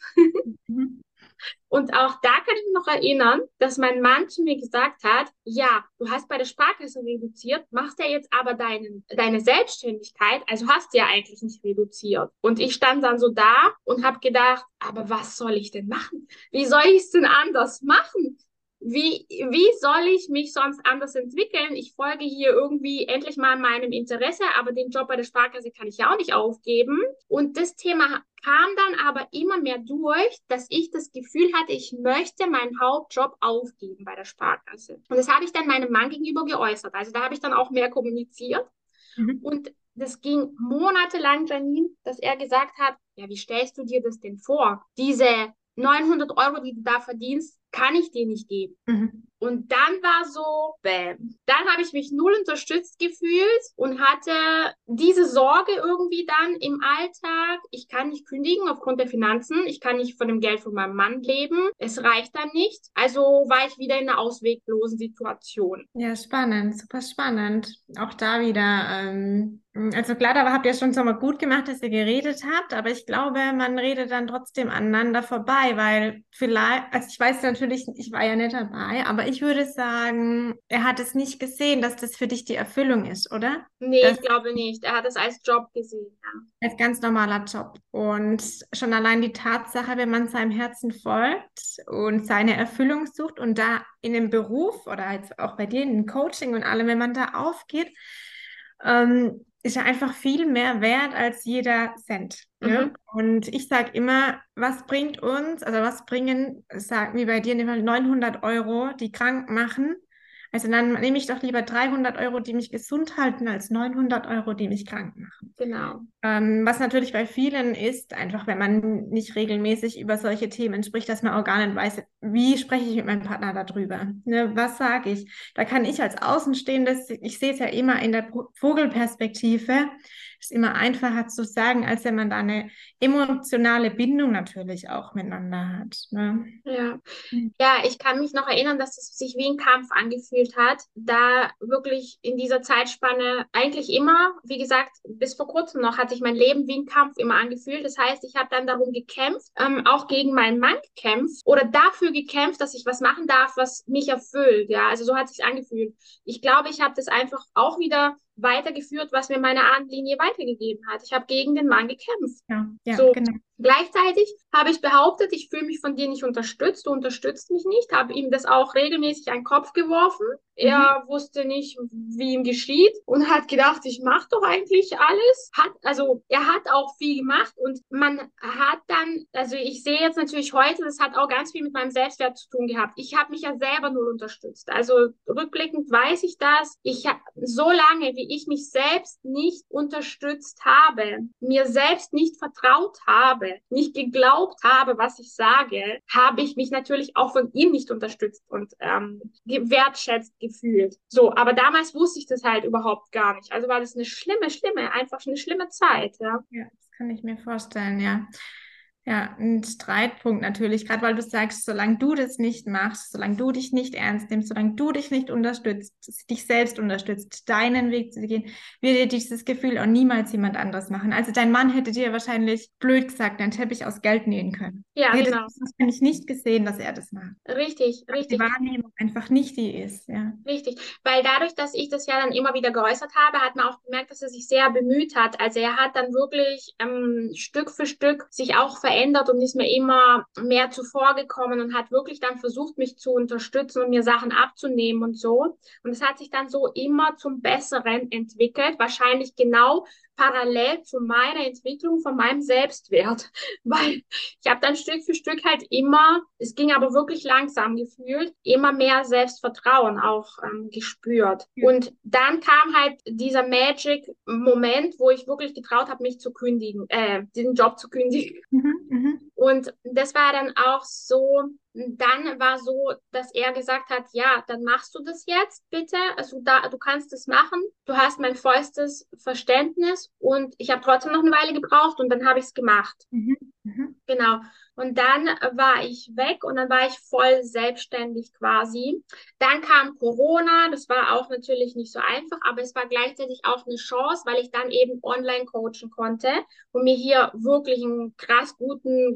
Und auch da kann ich mich noch erinnern, dass mein Mann zu mir gesagt hat, ja, du hast bei der Sparkasse reduziert, machst ja jetzt aber deinen, deine Selbstständigkeit, also hast du ja eigentlich nicht reduziert. Und ich stand dann so da und habe gedacht, aber was soll ich denn machen? Wie soll ich es denn anders machen? Wie, wie soll ich mich sonst anders entwickeln? Ich folge hier irgendwie endlich mal meinem Interesse, aber den Job bei der Sparkasse kann ich ja auch nicht aufgeben. Und das Thema kam dann aber immer mehr durch, dass ich das Gefühl hatte, ich möchte meinen Hauptjob aufgeben bei der Sparkasse. Und das habe ich dann meinem Mann gegenüber geäußert. Also da habe ich dann auch mehr kommuniziert. Mhm. Und das ging monatelang, Janine, dass er gesagt hat, ja, wie stellst du dir das denn vor? Diese 900 Euro, die du da verdienst, kann ich dir nicht geben. Mhm. Und dann war so, bam. Dann habe ich mich null unterstützt gefühlt und hatte diese Sorge irgendwie dann im Alltag. Ich kann nicht kündigen aufgrund der Finanzen. Ich kann nicht von dem Geld von meinem Mann leben. Es reicht dann nicht. Also war ich wieder in einer ausweglosen Situation. Ja, spannend, super spannend. Auch da wieder ähm, also klar, da habt ihr schon so mal gut gemacht, dass ihr geredet habt, aber ich glaube, man redet dann trotzdem aneinander vorbei, weil vielleicht, also ich weiß natürlich, ich war ja nicht dabei, aber ich würde sagen, er hat es nicht gesehen, dass das für dich die Erfüllung ist, oder? Nee, das, ich glaube nicht. Er hat es als Job gesehen, ja. Als ganz normaler Job. Und schon allein die Tatsache, wenn man seinem Herzen folgt und seine Erfüllung sucht und da in dem Beruf oder jetzt auch bei dir in dem Coaching und allem, wenn man da aufgeht, ähm, ist ja einfach viel mehr wert als jeder Cent. Mhm. Ja? Und ich sage immer, was bringt uns, also was bringen, sag wie bei dir, 900 Euro, die krank machen, also dann nehme ich doch lieber 300 Euro, die mich gesund halten, als 900 Euro, die mich krank machen. Genau. Ähm, was natürlich bei vielen ist, einfach wenn man nicht regelmäßig über solche Themen spricht, dass man auch gar nicht weiß, wie spreche ich mit meinem Partner darüber? Ne, was sage ich? Da kann ich als Außenstehendes, ich sehe es ja immer in der Vogelperspektive, ist immer einfacher zu sagen, als wenn man da eine emotionale Bindung natürlich auch miteinander hat. Ne? Ja. Hm. ja, ich kann mich noch erinnern, dass es sich wie ein Kampf angefühlt hat, da wirklich in dieser Zeitspanne eigentlich immer, wie gesagt, bis vor kurzem noch hat sich mein Leben wie ein Kampf immer angefühlt. Das heißt, ich habe dann darum gekämpft, ähm, auch gegen meinen Mann gekämpft oder dafür gekämpft, dass ich was machen darf, was mich erfüllt. Ja, also so hat es sich angefühlt. Ich glaube, ich habe das einfach auch wieder weitergeführt, was mir meine Ahnenlinie weitergegeben hat. Ich habe gegen den Mann gekämpft. Ja, ja, so, genau. Gleichzeitig habe ich behauptet, ich fühle mich von dir nicht unterstützt, du unterstützt mich nicht, habe ihm das auch regelmäßig an den Kopf geworfen. Er Mhm. wusste nicht, wie ihm geschieht und hat gedacht, ich mache doch eigentlich alles. Hat, also er hat auch viel gemacht und man hat dann, also ich sehe jetzt natürlich heute, das hat auch ganz viel mit meinem Selbstwert zu tun gehabt. Ich habe mich ja selber null unterstützt. Also rückblickend weiß ich das. Ich habe so lange, wie ich mich selbst nicht unterstützt habe, mir selbst nicht vertraut habe, nicht geglaubt habe, was ich sage, habe ich mich natürlich auch von ihm nicht unterstützt und ähm, wertschätzt gefühlt. So, aber damals wusste ich das halt überhaupt gar nicht. Also war das eine schlimme, schlimme, einfach eine schlimme Zeit, ja. Ja, das kann ich mir vorstellen, ja. Ja, ein Streitpunkt natürlich, gerade weil du sagst, solange du das nicht machst, solange du dich nicht ernst nimmst, solange du dich nicht unterstützt, dich selbst unterstützt, deinen Weg zu gehen, wird dir dieses Gefühl auch niemals jemand anderes machen. Also dein Mann hätte dir wahrscheinlich blöd gesagt, einen Teppich aus Geld nähen können. Ja, Er hätte genau. das wahrscheinlich nicht gesehen, dass er das macht. Richtig, Weil Die richtig. Wahrnehmung einfach nicht die ist, ja. Richtig, weil dadurch, dass ich das ja dann immer wieder geäußert habe, hat man auch gemerkt, dass er sich sehr bemüht hat. Also er hat dann wirklich ähm, Stück für Stück sich auch verändert und ist mir immer mehr zuvorgekommen und hat wirklich dann versucht, mich zu unterstützen und mir Sachen abzunehmen und so. Und es hat sich dann so immer zum Besseren entwickelt, wahrscheinlich genau parallel zu meiner Entwicklung von meinem Selbstwert, *laughs* weil ich habe dann Stück für Stück halt immer, es ging aber wirklich langsam gefühlt, immer mehr Selbstvertrauen auch ähm, gespürt. Ja. Und dann kam halt dieser Magic-Moment, wo ich wirklich getraut habe, mich zu kündigen, äh, diesen Job zu kündigen. Mhm, mhm. Und das war dann auch so, dann war so, dass er gesagt hat, ja, dann machst du das jetzt bitte. Also da, du kannst es machen. Du hast mein vollstes Verständnis und ich habe trotzdem noch eine Weile gebraucht und dann habe ich es gemacht. Mhm, mhm. Genau. Und dann war ich weg und dann war ich voll selbstständig quasi. Dann kam Corona, das war auch natürlich nicht so einfach, aber es war gleichzeitig auch eine Chance, weil ich dann eben online coachen konnte und mir hier wirklich einen krass guten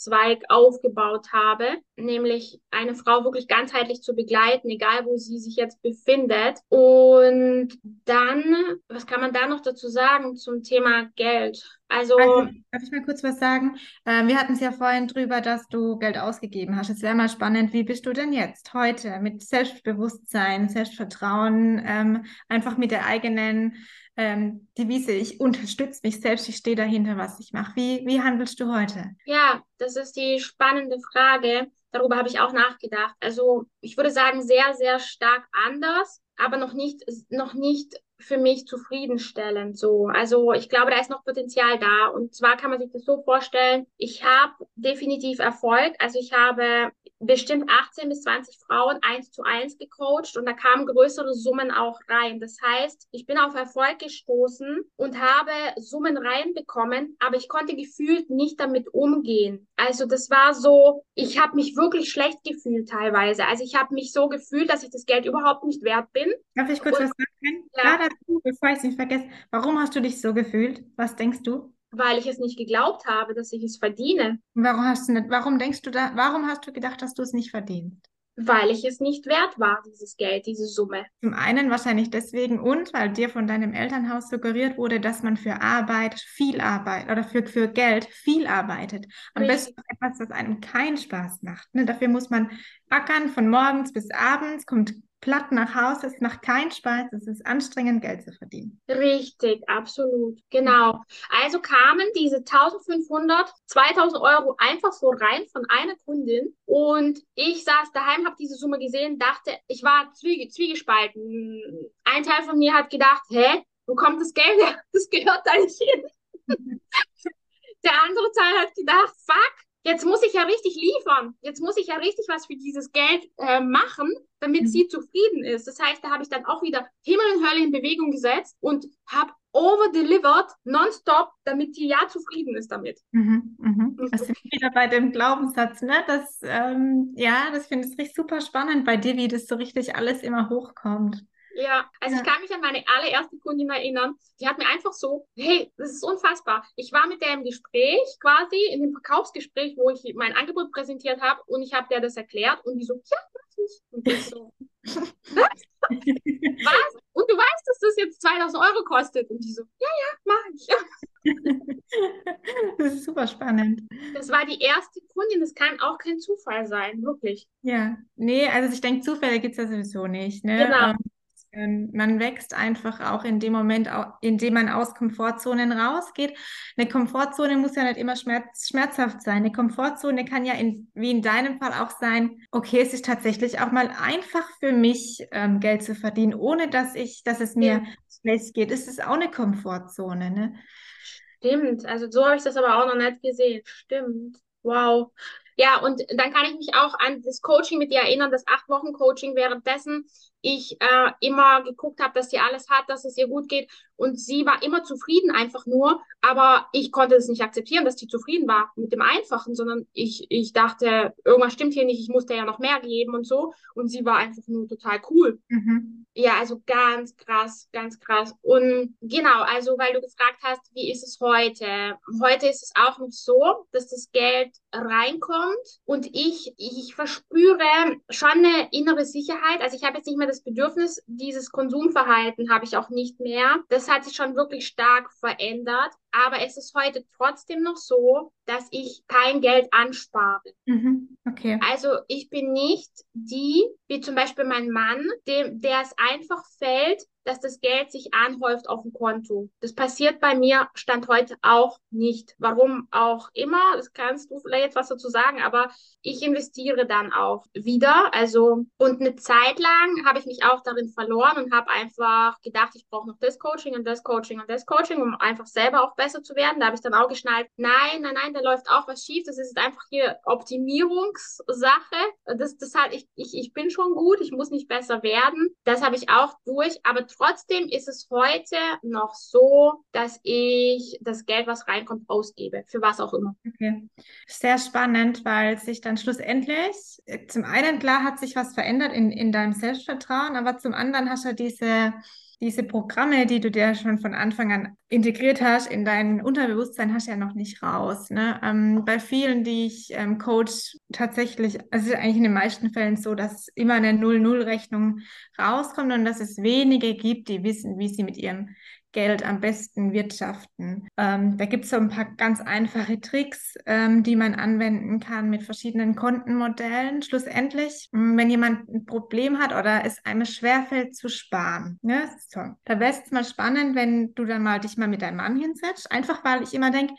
Geschäftszweig aufgebaut habe, nämlich eine Frau wirklich ganzheitlich zu begleiten, egal wo sie sich jetzt befindet. Und dann, was kann man da noch dazu sagen zum Thema Geld? Also, Also, darf ich mal kurz was sagen? Ähm, wir hatten es ja vorhin drüber, dass du Geld ausgegeben hast. Es wäre mal spannend, wie bist du denn jetzt heute mit Selbstbewusstsein, Selbstvertrauen, ähm, einfach mit der eigenen ähm, Devise, ich unterstütze mich selbst, ich stehe dahinter, was ich mache. Wie, wie handelst du heute? Ja, das ist die spannende Frage. Darüber habe ich auch nachgedacht. Also ich würde sagen, sehr, sehr stark anders, aber noch nicht, noch nicht für mich zufriedenstellend so. Also ich glaube, da ist noch Potenzial da. Und zwar kann man sich das so vorstellen, ich habe definitiv Erfolg. Also ich habe bestimmt 18 bis 20 Frauen eins zu eins gecoacht und da kamen größere Summen auch rein. Das heißt, ich bin auf Erfolg gestoßen und habe Summen reinbekommen, aber ich konnte gefühlt nicht damit umgehen. Also das war so, ich habe mich wirklich schlecht gefühlt teilweise. Also ich habe mich so gefühlt, dass ich das Geld überhaupt nicht wert bin. Darf ich kurz Und- was sagen? Ja. Dazu, bevor ich es nicht vergesse. Warum hast du dich so gefühlt? Was denkst du? weil ich es nicht geglaubt habe, dass ich es verdiene, warum hast du nicht, warum denkst du da, warum hast du gedacht, dass du es nicht verdienst? weil ich es nicht wert war, dieses Geld, diese Summe. Zum einen wahrscheinlich deswegen und weil dir von deinem Elternhaus suggeriert wurde, dass man für Arbeit viel arbeitet oder für, für Geld viel arbeitet. Am Richtig. besten etwas, was einem keinen Spaß macht. Ne? Dafür muss man ackern von morgens bis abends, kommt platt nach Hause, es macht keinen Spaß, es ist anstrengend, Geld zu verdienen. Richtig, absolut. Genau. Also kamen diese 1500, 2000 Euro einfach so rein von einer Kundin und ich saß daheim, habe diese Summe gesehen, dachte, ich war zwiege, zwiegespalten. Ein Teil von mir hat gedacht, hä, wo kommt das Geld her? Das gehört da nicht hin. *laughs* Der andere Teil hat gedacht, fuck, jetzt muss ich ja richtig liefern. Jetzt muss ich ja richtig was für dieses Geld äh, machen, damit Mhm. sie zufrieden ist. Das heißt, da habe ich dann auch wieder Himmel und Hölle in Bewegung gesetzt und habe over-delivered nonstop, damit die ja zufrieden ist damit. Mhm, mhm. Das sind wieder bei dem Glaubenssatz, ne? Das, ähm, ja, das finde ich richtig super spannend bei dir, wie das so richtig alles immer hochkommt. Ja, also Ja. ich kann mich an meine allererste Kundin erinnern. Die hat mir einfach so, hey, das ist unfassbar. Ich war mit der im Gespräch quasi, in dem Verkaufsgespräch, wo ich mein Angebot präsentiert habe und ich habe der das erklärt und die so, ja, mach ich. Und ich so, *laughs* Was? Und du weißt, dass das jetzt 2000 Euro kostet? Und die so, ja, ja, mach ich. *laughs* Das ist super spannend. Das war die erste Kundin, das kann auch kein Zufall sein, wirklich. Ja, nee, also ich denke, Zufälle gibt es ja sowieso nicht. Ne? Genau. Ähm, Man wächst einfach auch in dem Moment, in dem man aus Komfortzonen rausgeht. Eine Komfortzone muss ja nicht immer schmerz, schmerzhaft sein. Eine Komfortzone kann ja in, wie in deinem Fall auch sein, okay, es ist tatsächlich auch mal einfach für mich, ähm, Geld zu verdienen, ohne dass ich, dass es mir Ja. schlecht geht. Es ist auch eine Komfortzone, ne? Stimmt, also so habe ich das aber auch noch nicht gesehen. Stimmt. Wow. Ja, und dann kann ich mich auch an das Coaching mit dir erinnern, das acht Wochen Coaching, währenddessen ich äh, immer geguckt habe, dass sie alles hat, dass es ihr gut geht. Und sie war immer zufrieden, einfach nur. Aber ich konnte es nicht akzeptieren, dass sie zufrieden war mit dem Einfachen, sondern ich, ich dachte, irgendwas stimmt hier nicht, ich musste ja noch mehr geben und so. Und sie war einfach nur total cool. Mhm. Ja, also ganz krass, ganz krass. Und genau, also weil du gefragt hast, wie ist es heute? Heute ist es auch noch so, dass das Geld reinkommt und ich, ich verspüre schon eine innere Sicherheit. Also ich habe jetzt nicht mehr das Bedürfnis, dieses Konsumverhalten habe ich auch nicht mehr. Das hat sich schon wirklich stark verändert. Aber es ist heute trotzdem noch so, dass ich kein Geld anspare. Mhm. Okay. Also ich bin nicht die, wie zum Beispiel mein Mann, dem, der es einfach fällt, dass das Geld sich anhäuft auf dem Konto. Das passiert bei mir Stand heute auch nicht. Warum auch immer, das kannst du vielleicht jetzt was dazu sagen, aber ich investiere dann auch wieder. Also, und eine Zeit lang habe ich mich auch darin verloren und habe einfach gedacht, ich brauche noch das Coaching und das Coaching und das Coaching, um einfach selber auch besser zu werden. Da habe ich dann auch geschnallt, nein, nein, nein, da läuft auch was schief. Das ist einfach hier Optimierungssache. Das, das halt, ich, ich, ich bin schon gut, ich muss nicht besser werden. Das habe ich auch durch. Aber trotzdem ist es heute noch so, dass ich das Geld, was reinkommt, ausgebe. Für was auch immer. Okay. Sehr spannend, weil sich dann schlussendlich, zum einen klar hat sich was verändert in, in deinem Selbstvertrauen, aber zum anderen hast du diese, diese Programme, die du dir schon von Anfang an integriert hast, in dein Unterbewusstsein hast du ja noch nicht raus. Ne? Ähm, bei vielen, die ich ähm, coach, tatsächlich, also es ist eigentlich in den meisten Fällen so, dass immer eine Null-Null-Rechnung rauskommt und dass es wenige gibt, die wissen, wie sie mit ihrem Geld am besten wirtschaften. Ähm, da gibt es so ein paar ganz einfache Tricks, ähm, die man anwenden kann mit verschiedenen Kontenmodellen. Schlussendlich, mh, wenn jemand ein Problem hat oder es einem schwerfällt zu sparen, ne? So, da wäre es mal spannend, wenn du dann mal dich mal mit deinem Mann hinsetzt. Einfach weil ich immer denke,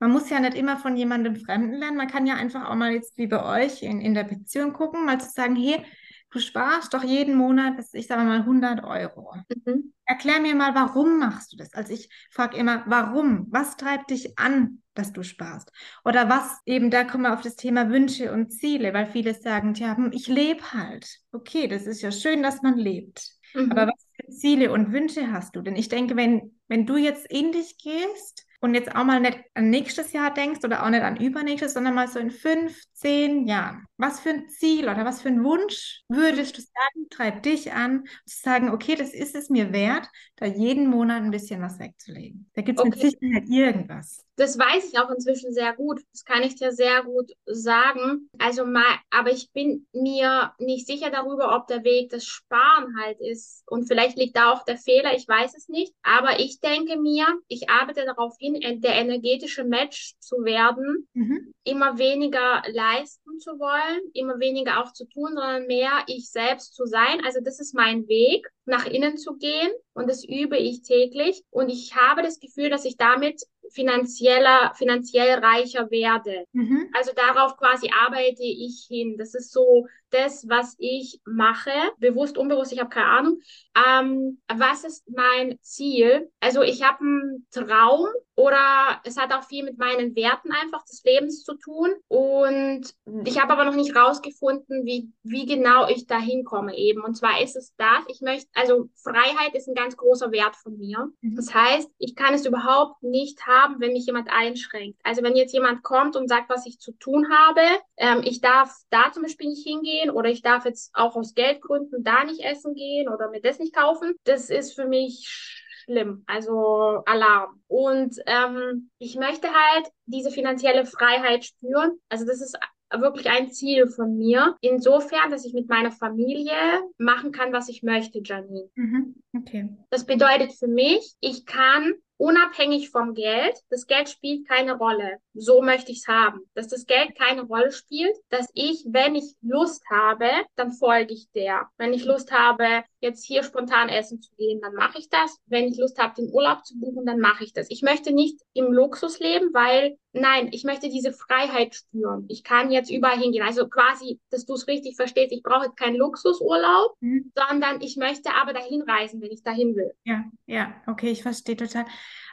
man muss ja nicht immer von jemandem Fremden lernen. Man kann ja einfach auch mal jetzt wie bei euch in, in der Beziehung gucken, mal zu sagen, hey, du sparst doch jeden Monat, ich sage mal 100 Euro. Mhm. Erklär mir mal, warum machst du das? Also ich frage immer, warum? Was treibt dich an, dass du sparst? Oder was, eben da kommen wir auf das Thema Wünsche und Ziele, weil viele sagen, ja, hm, ich lebe halt. Okay, das ist ja schön, dass man lebt. Mhm. Aber was für Ziele und Wünsche hast du? Denn ich denke, wenn, wenn du jetzt in dich gehst und jetzt auch mal nicht an nächstes Jahr denkst oder auch nicht an übernächstes, sondern mal so in fünf, zehn Jahren, was für ein Ziel oder was für ein Wunsch würdest du sagen, treibt dich an, zu sagen, okay, das ist es mir wert, da jeden Monat ein bisschen was wegzulegen. Da gibt es mit Okay. Sicherheit irgendwas. Das weiß ich auch inzwischen sehr gut. Das kann ich dir sehr gut sagen. Also mal, aber ich bin mir nicht sicher darüber, ob der Weg das Sparen halt ist. Und vielleicht liegt da auch der Fehler, ich weiß es nicht. Aber ich denke mir, ich arbeite darauf hin, der energetische Match zu werden, Mhm. immer weniger leisten zu wollen, immer weniger auch zu tun, sondern mehr ich selbst zu sein. Also das ist mein Weg, nach innen zu gehen und das übe ich täglich. Und ich habe das Gefühl, dass ich damit finanzieller, finanziell reicher werde. Mhm. Also darauf quasi arbeite ich hin. Das ist so das, was ich mache, bewusst, unbewusst, ich habe keine Ahnung. Ähm, was ist mein Ziel? Also ich habe einen Traum oder es hat auch viel mit meinen Werten einfach des Lebens zu tun. Und ich habe aber noch nicht rausgefunden, wie, wie genau ich da hinkomme eben. Und zwar ist es das, ich möchte, also Freiheit ist ein ganz großer Wert von mir. Mhm. Das heißt, ich kann es überhaupt nicht haben, wenn mich jemand einschränkt. Also wenn jetzt jemand kommt und sagt, was ich zu tun habe, ähm, ich darf da zum Beispiel nicht hingehen oder ich darf jetzt auch aus Geldgründen da nicht essen gehen oder mir das nicht kaufen, das ist für mich schlimm, also Alarm. Und ähm, ich möchte halt diese finanzielle Freiheit spüren. Also das ist wirklich ein Ziel von mir. Insofern, dass ich mit meiner Familie machen kann, was ich möchte, Janine. Mhm. Okay. Das bedeutet für mich, ich kann unabhängig vom Geld. Das Geld spielt keine Rolle. So möchte ich es haben. Dass das Geld keine Rolle spielt, dass ich, wenn ich Lust habe, dann folge ich der. Wenn ich Lust habe, jetzt hier spontan essen zu gehen, dann mache ich das. Wenn ich Lust habe, den Urlaub zu buchen, dann mache ich das. Ich möchte nicht im Luxus leben, weil nein, ich möchte diese Freiheit spüren. Ich kann jetzt überall hingehen. Also quasi, dass du es richtig verstehst, ich brauche jetzt keinen Luxusurlaub, mhm. sondern ich möchte aber dahin reisen, wenn ich dahin will. Ja, ja, okay, ich verstehe total.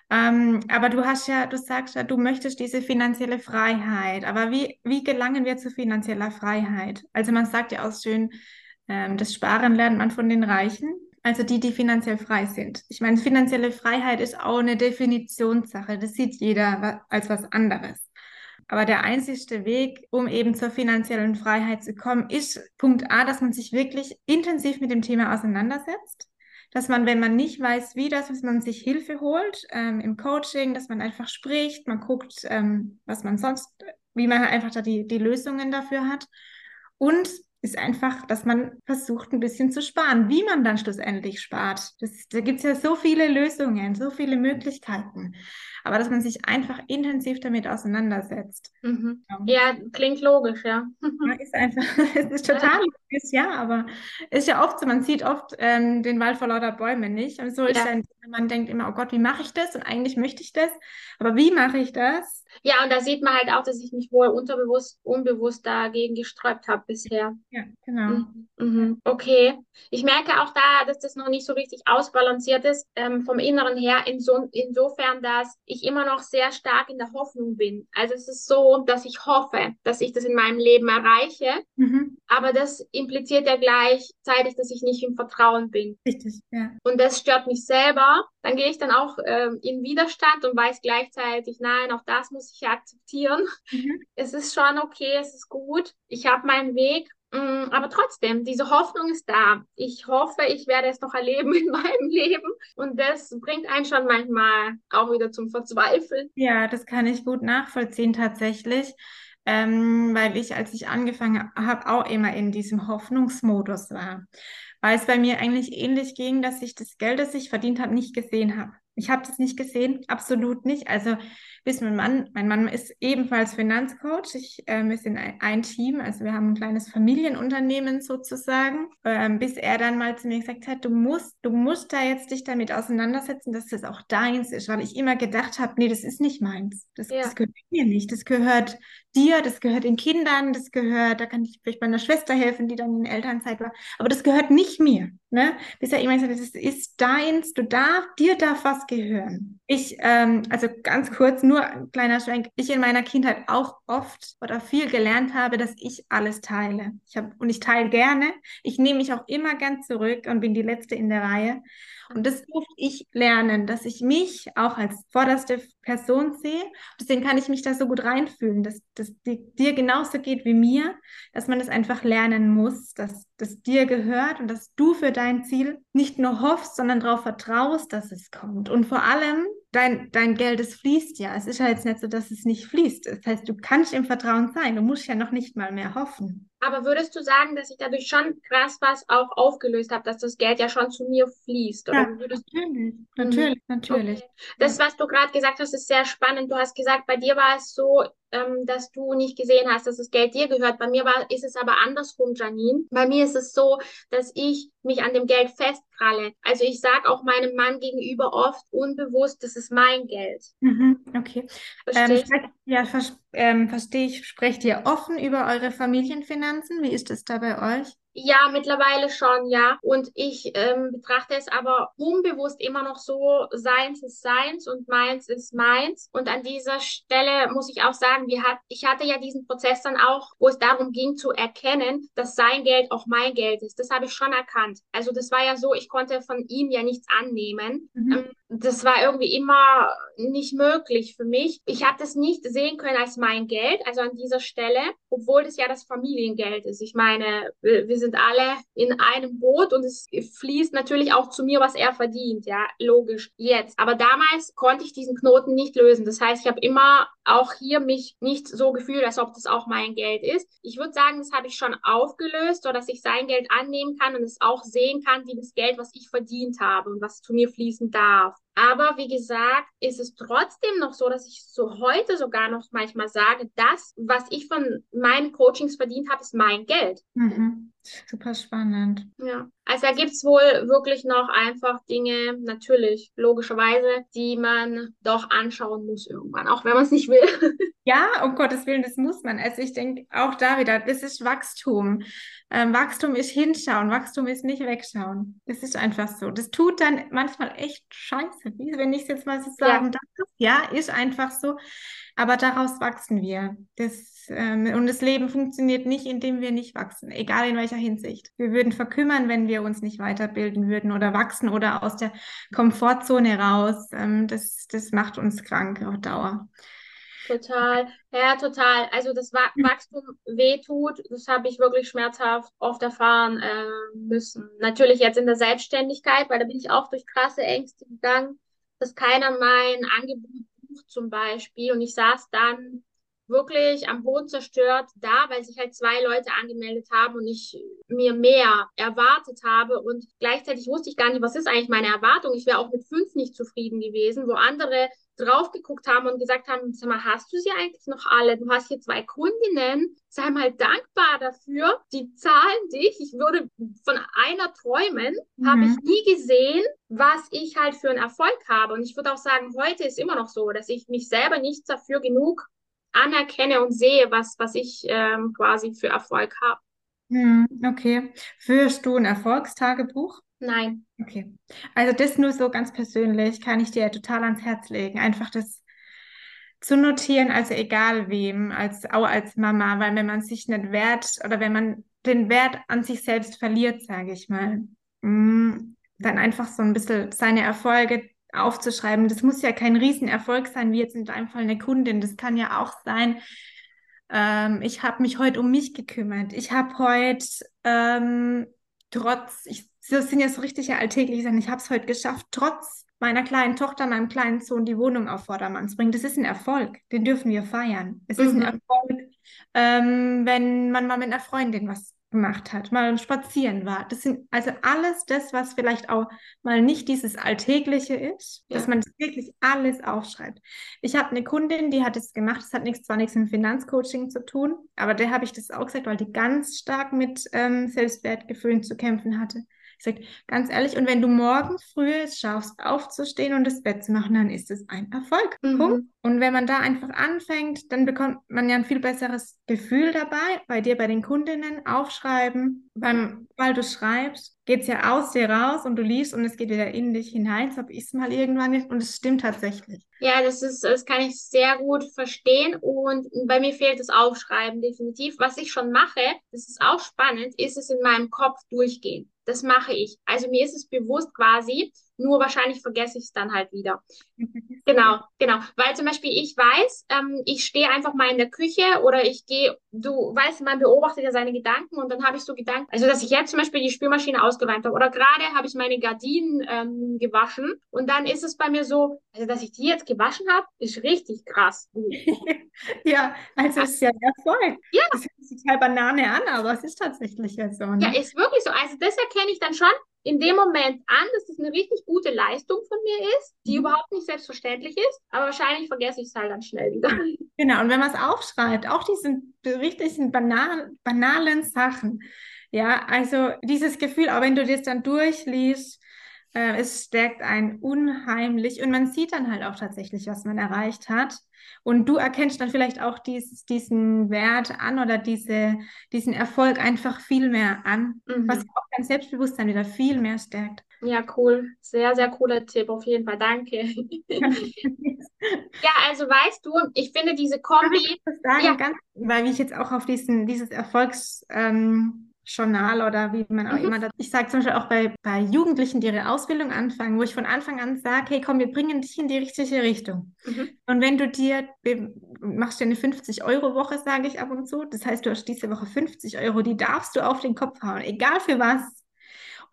Ähm, aber du hast ja, du sagst ja, du möchtest diese finanzielle Freiheit. Aber wie, wie gelangen wir zu finanzieller Freiheit? Also man sagt ja auch schön, ähm, das Sparen lernt man von den Reichen. Also die, die finanziell frei sind. Ich meine, finanzielle Freiheit ist auch eine Definitionssache. Das sieht jeder als was anderes. Aber der einzigste Weg, um eben zur finanziellen Freiheit zu kommen, ist Punkt A, dass man sich wirklich intensiv mit dem Thema auseinandersetzt dass man, wenn man nicht weiß, wie das, dass man sich Hilfe holt ähm, im Coaching, dass man einfach spricht, man guckt, ähm, was man sonst, wie man einfach da die, die Lösungen dafür hat. Und ist einfach, dass man versucht, ein bisschen zu sparen. Wie man dann schlussendlich spart, das, da gibt es ja so viele Lösungen, so viele Möglichkeiten aber dass man sich einfach intensiv damit auseinandersetzt. Mhm. Ja. klingt logisch, ja. ja *laughs* ist einfach, *laughs* es ist total logisch, ja, aber es ist ja oft so, man sieht oft ähm, den Wald vor lauter Bäumen nicht. Und so ja. ist dann, man denkt immer, oh Gott, wie mache ich das? Und eigentlich möchte ich das, aber wie mache ich das? Ja, und da sieht man halt auch, dass ich mich wohl unterbewusst, unbewusst dagegen gesträubt habe bisher. Ja, genau. Mhm. Mhm. Okay. Ich merke auch da, dass das noch nicht so richtig ausbalanciert ist ähm, vom Inneren her, inso, insofern, dass ich immer noch sehr stark in der Hoffnung bin. Also es ist so, dass ich hoffe, dass ich das in meinem Leben erreiche, mhm. aber das impliziert ja gleichzeitig, dass ich nicht im Vertrauen bin. Richtig, ja. Und das stört mich selber. Dann gehe ich dann auch äh, in Widerstand und weiß gleichzeitig, nein, auch das muss ich akzeptieren. Mhm. Es ist schon okay, es ist gut. Ich habe meinen Weg Mm, aber trotzdem, diese Hoffnung ist da. Ich hoffe, ich werde es noch erleben *laughs* in meinem Leben. Und das bringt einen schon manchmal auch wieder zum Verzweifeln. Ja, das kann ich gut nachvollziehen tatsächlich. Ähm, weil ich, als ich angefangen habe, auch immer in diesem Hoffnungsmodus war. Weil es bei mir eigentlich ähnlich ging, dass ich das Geld, das ich verdient habe, nicht gesehen habe. Ich habe das nicht gesehen, absolut nicht. Also bis mein Mann, mein Mann ist ebenfalls Finanzcoach. Ich, ähm, wir sind ein, ein, Team, also wir haben ein kleines Familienunternehmen sozusagen. Ähm, bis er dann mal zu mir gesagt hat, du musst, du musst da jetzt dich damit auseinandersetzen, dass das auch deins ist, weil ich immer gedacht habe, nee, das ist nicht meins. Das, ja. das gehört mir nicht. Das gehört dir, das gehört den Kindern, das gehört, da kann ich vielleicht meiner Schwester helfen, die dann in Elternzeit war, aber das gehört nicht mir. Ne? Bis er immer gesagt hat, das ist deins, du darfst, dir darf was gehören. Ich, ähm, also ganz kurz, nur ein kleiner Schwenk, ich in meiner Kindheit auch oft oder viel gelernt habe, dass ich alles teile. Ich hab, und ich teile gerne. Ich nehme mich auch immer ganz zurück und bin die Letzte in der Reihe. Und das durfte ich lernen, dass ich mich auch als vorderste Person sehe. Deswegen kann ich mich da so gut reinfühlen, dass das dir genauso geht wie mir, dass man das einfach lernen muss, dass das dir gehört und dass du für dein Ziel nicht nur hoffst, sondern darauf vertraust, dass es kommt. Und vor allem, dein, dein Geld, es fließt ja. Es ist ja jetzt nicht so, dass es nicht fließt. Das heißt, du kannst im Vertrauen sein. Du musst ja noch nicht mal mehr hoffen. Aber würdest du sagen, dass ich dadurch schon krass was auch aufgelöst habe, dass das Geld ja schon zu mir fließt? ja, natürlich, natürlich, natürlich. Okay. Das, was du gerade gesagt hast, ist sehr spannend. Du hast gesagt, bei dir war es so, ähm, dass du nicht gesehen hast, dass das Geld dir gehört. Bei mir war, ist es aber andersrum, Janine. Bei mir ist es so, dass ich mich an dem Geld festkralle. Also ich sage auch meinem Mann gegenüber oft unbewusst, das ist mein Geld. Mhm, okay. Ähm, ja, ver ähm, verstehe ich. Sprecht ihr offen über eure Familienfinanzen? Wie ist es da bei euch? Ja, mittlerweile schon, ja. Und ich ähm, betrachte es aber unbewusst immer noch so, seins ist seins und meins ist meins. Und an dieser Stelle muss ich auch sagen, wir hat, ich hatte ja diesen Prozess dann auch, wo es darum ging zu erkennen, dass sein Geld auch mein Geld ist. Das habe ich schon erkannt. Also das war ja so, ich konnte von ihm ja nichts annehmen. Mhm. Ähm, das war irgendwie immer nicht möglich für mich. Ich habe das nicht sehen können als mein Geld, also an dieser Stelle, obwohl das ja das Familiengeld ist. Ich meine, wir sind sind alle in einem Boot und es fließt natürlich auch zu mir, was er verdient. Ja, logisch jetzt. Aber damals konnte ich diesen Knoten nicht lösen. Das heißt, ich habe immer auch hier mich nicht so gefühlt, als ob das auch mein Geld ist. Ich würde sagen, das habe ich schon aufgelöst, so dass ich sein Geld annehmen kann und es auch sehen kann, wie das Geld, was ich verdient habe und was zu mir fließen darf. Aber wie gesagt, ist es trotzdem noch so, dass ich so heute sogar noch manchmal sage, das, was ich von meinen Coachings verdient habe, ist mein Geld. Mhm. Super spannend. Ja, also da gibt es wohl wirklich noch einfach Dinge, natürlich, logischerweise, die man doch anschauen muss irgendwann, auch wenn man es nicht will. *laughs* Ja, um Gottes Willen, das muss man. Also ich denke auch da wieder, das ist Wachstum. Ähm, Wachstum ist hinschauen, Wachstum ist nicht wegschauen. Das ist einfach so. Das tut dann manchmal echt scheiße, wenn ich es jetzt mal so sagen ja. darf. Ja, ist einfach so. Aber daraus wachsen wir. Das, ähm, und das Leben funktioniert nicht, indem wir nicht wachsen, egal in welcher Hinsicht. Wir würden verkümmern, wenn wir uns nicht weiterbilden würden oder wachsen oder aus der Komfortzone raus. Ähm, das, das macht uns krank auf Dauer. Total, ja, total. Also das Wachstum wehtut, das habe ich wirklich schmerzhaft oft erfahren äh, müssen. Natürlich jetzt in der Selbstständigkeit, weil da bin ich auch durch krasse Ängste gegangen, dass keiner mein Angebot bucht zum Beispiel. Und ich saß dann wirklich am Boden zerstört da, weil sich halt zwei Leute angemeldet haben und ich mir mehr erwartet habe und gleichzeitig wusste ich gar nicht, was ist eigentlich meine Erwartung. Ich wäre auch mit fünf nicht zufrieden gewesen, wo andere drauf geguckt haben und gesagt haben, sag mal, hast du sie eigentlich noch alle? Du hast hier zwei Kundinnen, sei mal dankbar dafür. Die zahlen dich. Ich würde von einer träumen, mhm. habe ich nie gesehen, was ich halt für einen Erfolg habe. Und ich würde auch sagen, heute ist immer noch so, dass ich mich selber nicht dafür genug anerkenne und sehe, was, was ich ähm, quasi für Erfolg habe. Hm, okay. Führst du ein Erfolgstagebuch? Nein. Okay. Also das nur so ganz persönlich kann ich dir total ans Herz legen. Einfach das zu notieren, also egal wem, als auch als Mama, weil wenn man sich nicht wert oder wenn man den Wert an sich selbst verliert, sage ich mal, hm, dann einfach so ein bisschen seine Erfolge aufzuschreiben. Das muss ja kein Riesenerfolg sein, wie jetzt in deinem Fall eine Kundin. Das kann ja auch sein, ähm, ich habe mich heute um mich gekümmert. Ich habe heute ähm, trotz, ich, das sind ja so richtige alltägliche Sachen, ich habe es heute geschafft, trotz meiner kleinen Tochter, meinem kleinen Sohn die Wohnung auf Vordermann zu bringen. Das ist ein Erfolg, den dürfen wir feiern. Es mhm. ist ein mhm. Erfolg, ähm, wenn man mal mit einer Freundin was gemacht hat, mal spazieren war. Das sind also alles das, was vielleicht auch mal nicht dieses Alltägliche ist, ja. dass man wirklich alles aufschreibt. Ich habe eine Kundin, die hat es gemacht, das hat nichts, zwar nichts mit Finanzcoaching zu tun, aber der habe ich das auch gesagt, weil die ganz stark mit ähm, Selbstwertgefühlen zu kämpfen hatte. Ich sage, ganz ehrlich, und wenn du morgens früh es schaffst, aufzustehen und das Bett zu machen, dann ist es ein Erfolg. Mhm. Und wenn man da einfach anfängt, dann bekommt man ja ein viel besseres Gefühl dabei. Bei dir, bei den Kundinnen aufschreiben, beim, weil du schreibst, geht es ja aus dir raus und du liest und es geht wieder in dich hinein. So habe ich es mal irgendwann nicht und es stimmt tatsächlich. Ja, das ist, das kann ich sehr gut verstehen und bei mir fehlt das Aufschreiben definitiv. Was ich schon mache, das ist auch spannend, ist es in meinem Kopf durchgehen das mache ich. Also mir ist es bewusst quasi, nur wahrscheinlich vergesse ich es dann halt wieder. *laughs* genau, genau. Weil zum Beispiel ich weiß, ähm, ich stehe einfach mal in der Küche oder ich gehe, du weißt, man beobachtet ja seine Gedanken und dann habe ich so Gedanken, also dass ich jetzt zum Beispiel die Spülmaschine ausgeräumt habe oder gerade habe ich meine Gardinen ähm, gewaschen und dann ist es bei mir so, also dass ich die jetzt gewaschen habe, ist richtig krass. *laughs* ja, also es ist ja Erfolg. Ja. Das hört sich total Banane an, aber es ist tatsächlich ja so. Ne? Ja, ist wirklich so. Also das erkenne ich dann schon in dem Moment an, dass das eine richtig gute Leistung von mir ist, die mhm. überhaupt nicht selbstverständlich ist, aber wahrscheinlich vergesse ich es halt dann schnell wieder. *laughs* Genau, und wenn man es aufschreibt, auch diese richtigen banalen, banalen Sachen, ja, also dieses Gefühl, auch wenn du das dann durchliest, äh, es stärkt einen unheimlich und man sieht dann halt auch tatsächlich, was man erreicht hat. Und du erkennst dann vielleicht auch dies, diesen Wert an oder diese, diesen Erfolg einfach viel mehr an, mhm. was auch dein Selbstbewusstsein wieder viel mehr stärkt. Ja, cool. Sehr, sehr cooler Tipp. Auf jeden Fall. Danke. *laughs* ja, also weißt du, ich finde diese Kombi. Ich sagen, ja. ganz, weil ich jetzt auch auf diesen, dieses Erfolgs, ähm, Journal oder wie man auch mhm. immer das. Ich sage zum Beispiel auch bei, bei Jugendlichen, die ihre Ausbildung anfangen, wo ich von Anfang an sage, hey komm, wir bringen dich in die richtige Richtung. Mhm. Und wenn du dir, machst dir eine 50-Euro-Woche, sage ich ab und zu, das heißt, du hast diese Woche 50 Euro, die darfst du auf den Kopf hauen, egal für was.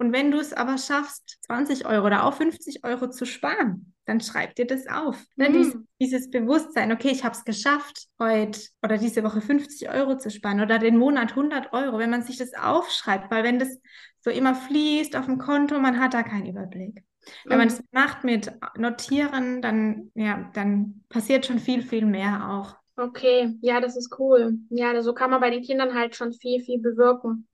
Und wenn du es aber schaffst, 20 Euro oder auch 50 Euro zu sparen, dann schreib dir das auf. Ne? Mhm. Dies, dieses Bewusstsein, okay, ich habe es geschafft, heute oder diese Woche 50 Euro zu sparen oder den Monat 100 Euro, wenn man sich das aufschreibt, weil wenn das so immer fließt auf dem Konto, man hat da keinen Überblick. Wenn man es mhm. macht mit Notieren, dann, ja, dann passiert schon viel, viel mehr auch. Okay, ja, das ist cool. Ja, so kann man bei den Kindern halt schon viel, viel bewirken.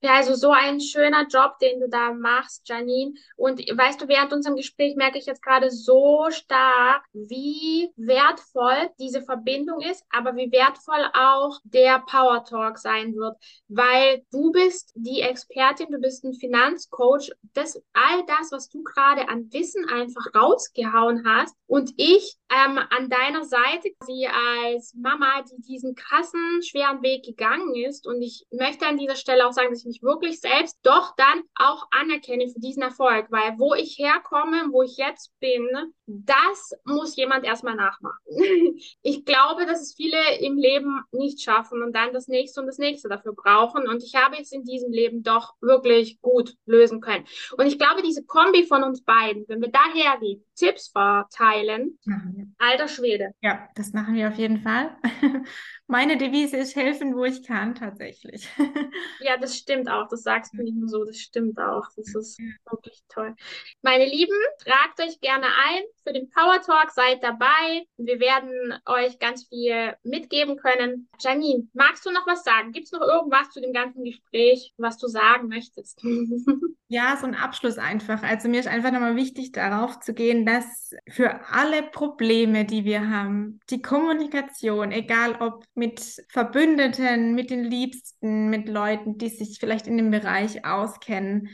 Ja, also so ein schöner Job, den du da machst, Janine. Und weißt du, während unserem Gespräch merke ich jetzt gerade so stark, wie wertvoll diese Verbindung ist, aber wie wertvoll auch der Power Talk sein wird. Weil du bist die Expertin, du bist ein Finanzcoach. Das, all das, was du gerade an Wissen einfach rausgehauen hast und ich ähm, an deiner Seite, sie als Mama, die diesen krassen, schweren Weg gegangen ist. Und ich möchte an dieser Stelle auch sagen, dass ich mich wirklich selbst doch dann auch anerkenne für diesen Erfolg, weil wo ich herkomme, wo ich jetzt bin, das muss jemand erstmal nachmachen. *laughs* ich glaube, dass es viele im Leben nicht schaffen und dann das nächste und das nächste dafür brauchen. Und ich habe es in diesem Leben doch wirklich gut lösen können. Und ich glaube, diese Kombi von uns beiden, wenn wir dahergehen, Tipps verteilen, alter Schwede. Ja, das machen wir auf jeden Fall. *laughs* Meine Devise ist helfen, wo ich kann, tatsächlich. *laughs* ja, das stimmt auch. Das sagst du nicht nur so, das stimmt auch. Das ist wirklich toll. Meine Lieben, tragt euch gerne ein für den Power Talk, seid dabei. Wir werden euch ganz viel mitgeben können. Janine, magst du noch was sagen? Gibt es noch irgendwas zu dem ganzen Gespräch, was du sagen möchtest? *laughs* ja, so ein Abschluss einfach. Also mir ist einfach nochmal wichtig, darauf zu gehen, dass für alle Probleme, die wir haben, die Kommunikation, egal ob mit Verbündeten, mit den Liebsten, mit Leuten, die sich vielleicht in dem Bereich auskennen,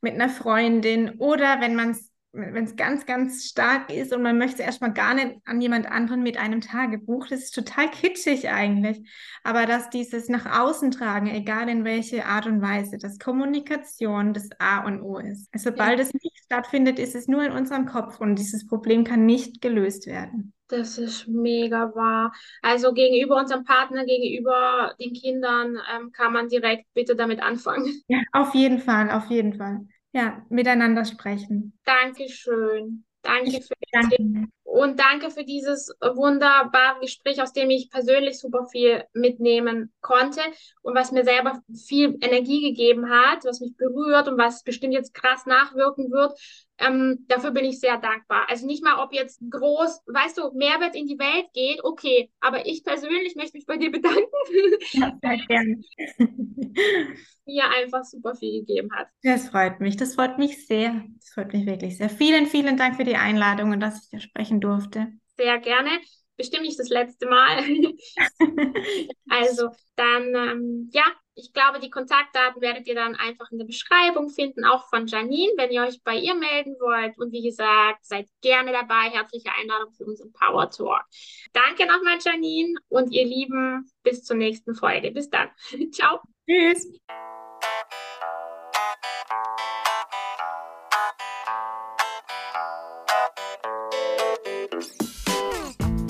mit einer Freundin oder wenn man es wenn es ganz, ganz stark ist und man möchte erstmal gar nicht an jemand anderen mit einem Tagebuch, das ist total kitschig eigentlich. Aber dass dieses nach außen tragen, egal in welche Art und Weise, dass Kommunikation das A und O ist. Also sobald ja. es nicht stattfindet, ist es nur in unserem Kopf und dieses Problem kann nicht gelöst werden. Das ist mega wahr. Also gegenüber unserem Partner, gegenüber den Kindern ähm, kann man direkt bitte damit anfangen. Ja, auf jeden Fall, auf jeden Fall ja, miteinander sprechen. Dankeschön. Danke ich für den Tipp. Und danke für dieses wunderbare Gespräch, aus dem ich persönlich super viel mitnehmen konnte und was mir selber viel Energie gegeben hat, was mich berührt und was bestimmt jetzt krass nachwirken wird. Ähm, dafür bin ich sehr dankbar. Also nicht mal, ob jetzt groß, weißt du, Mehrwert in die Welt geht, okay. Aber ich persönlich möchte mich bei dir bedanken. *laughs* Ja, sehr gerne. *laughs* mir einfach super viel gegeben hat. Das freut mich. Das freut mich sehr. Das freut mich wirklich sehr. Vielen, vielen Dank für die Einladung und dass ich dir sprechen durfte. Sehr gerne. Bestimmt nicht das letzte Mal. *laughs* also dann, ähm, ja, ich glaube, die Kontaktdaten werdet ihr dann einfach in der Beschreibung finden, auch von Janine, wenn ihr euch bei ihr melden wollt. Und wie gesagt, seid gerne dabei. Herzliche Einladung für unseren Power Talk. Danke nochmal, Janine. Und ihr Lieben, bis zur nächsten Folge. Bis dann. *laughs* Ciao. Tschüss.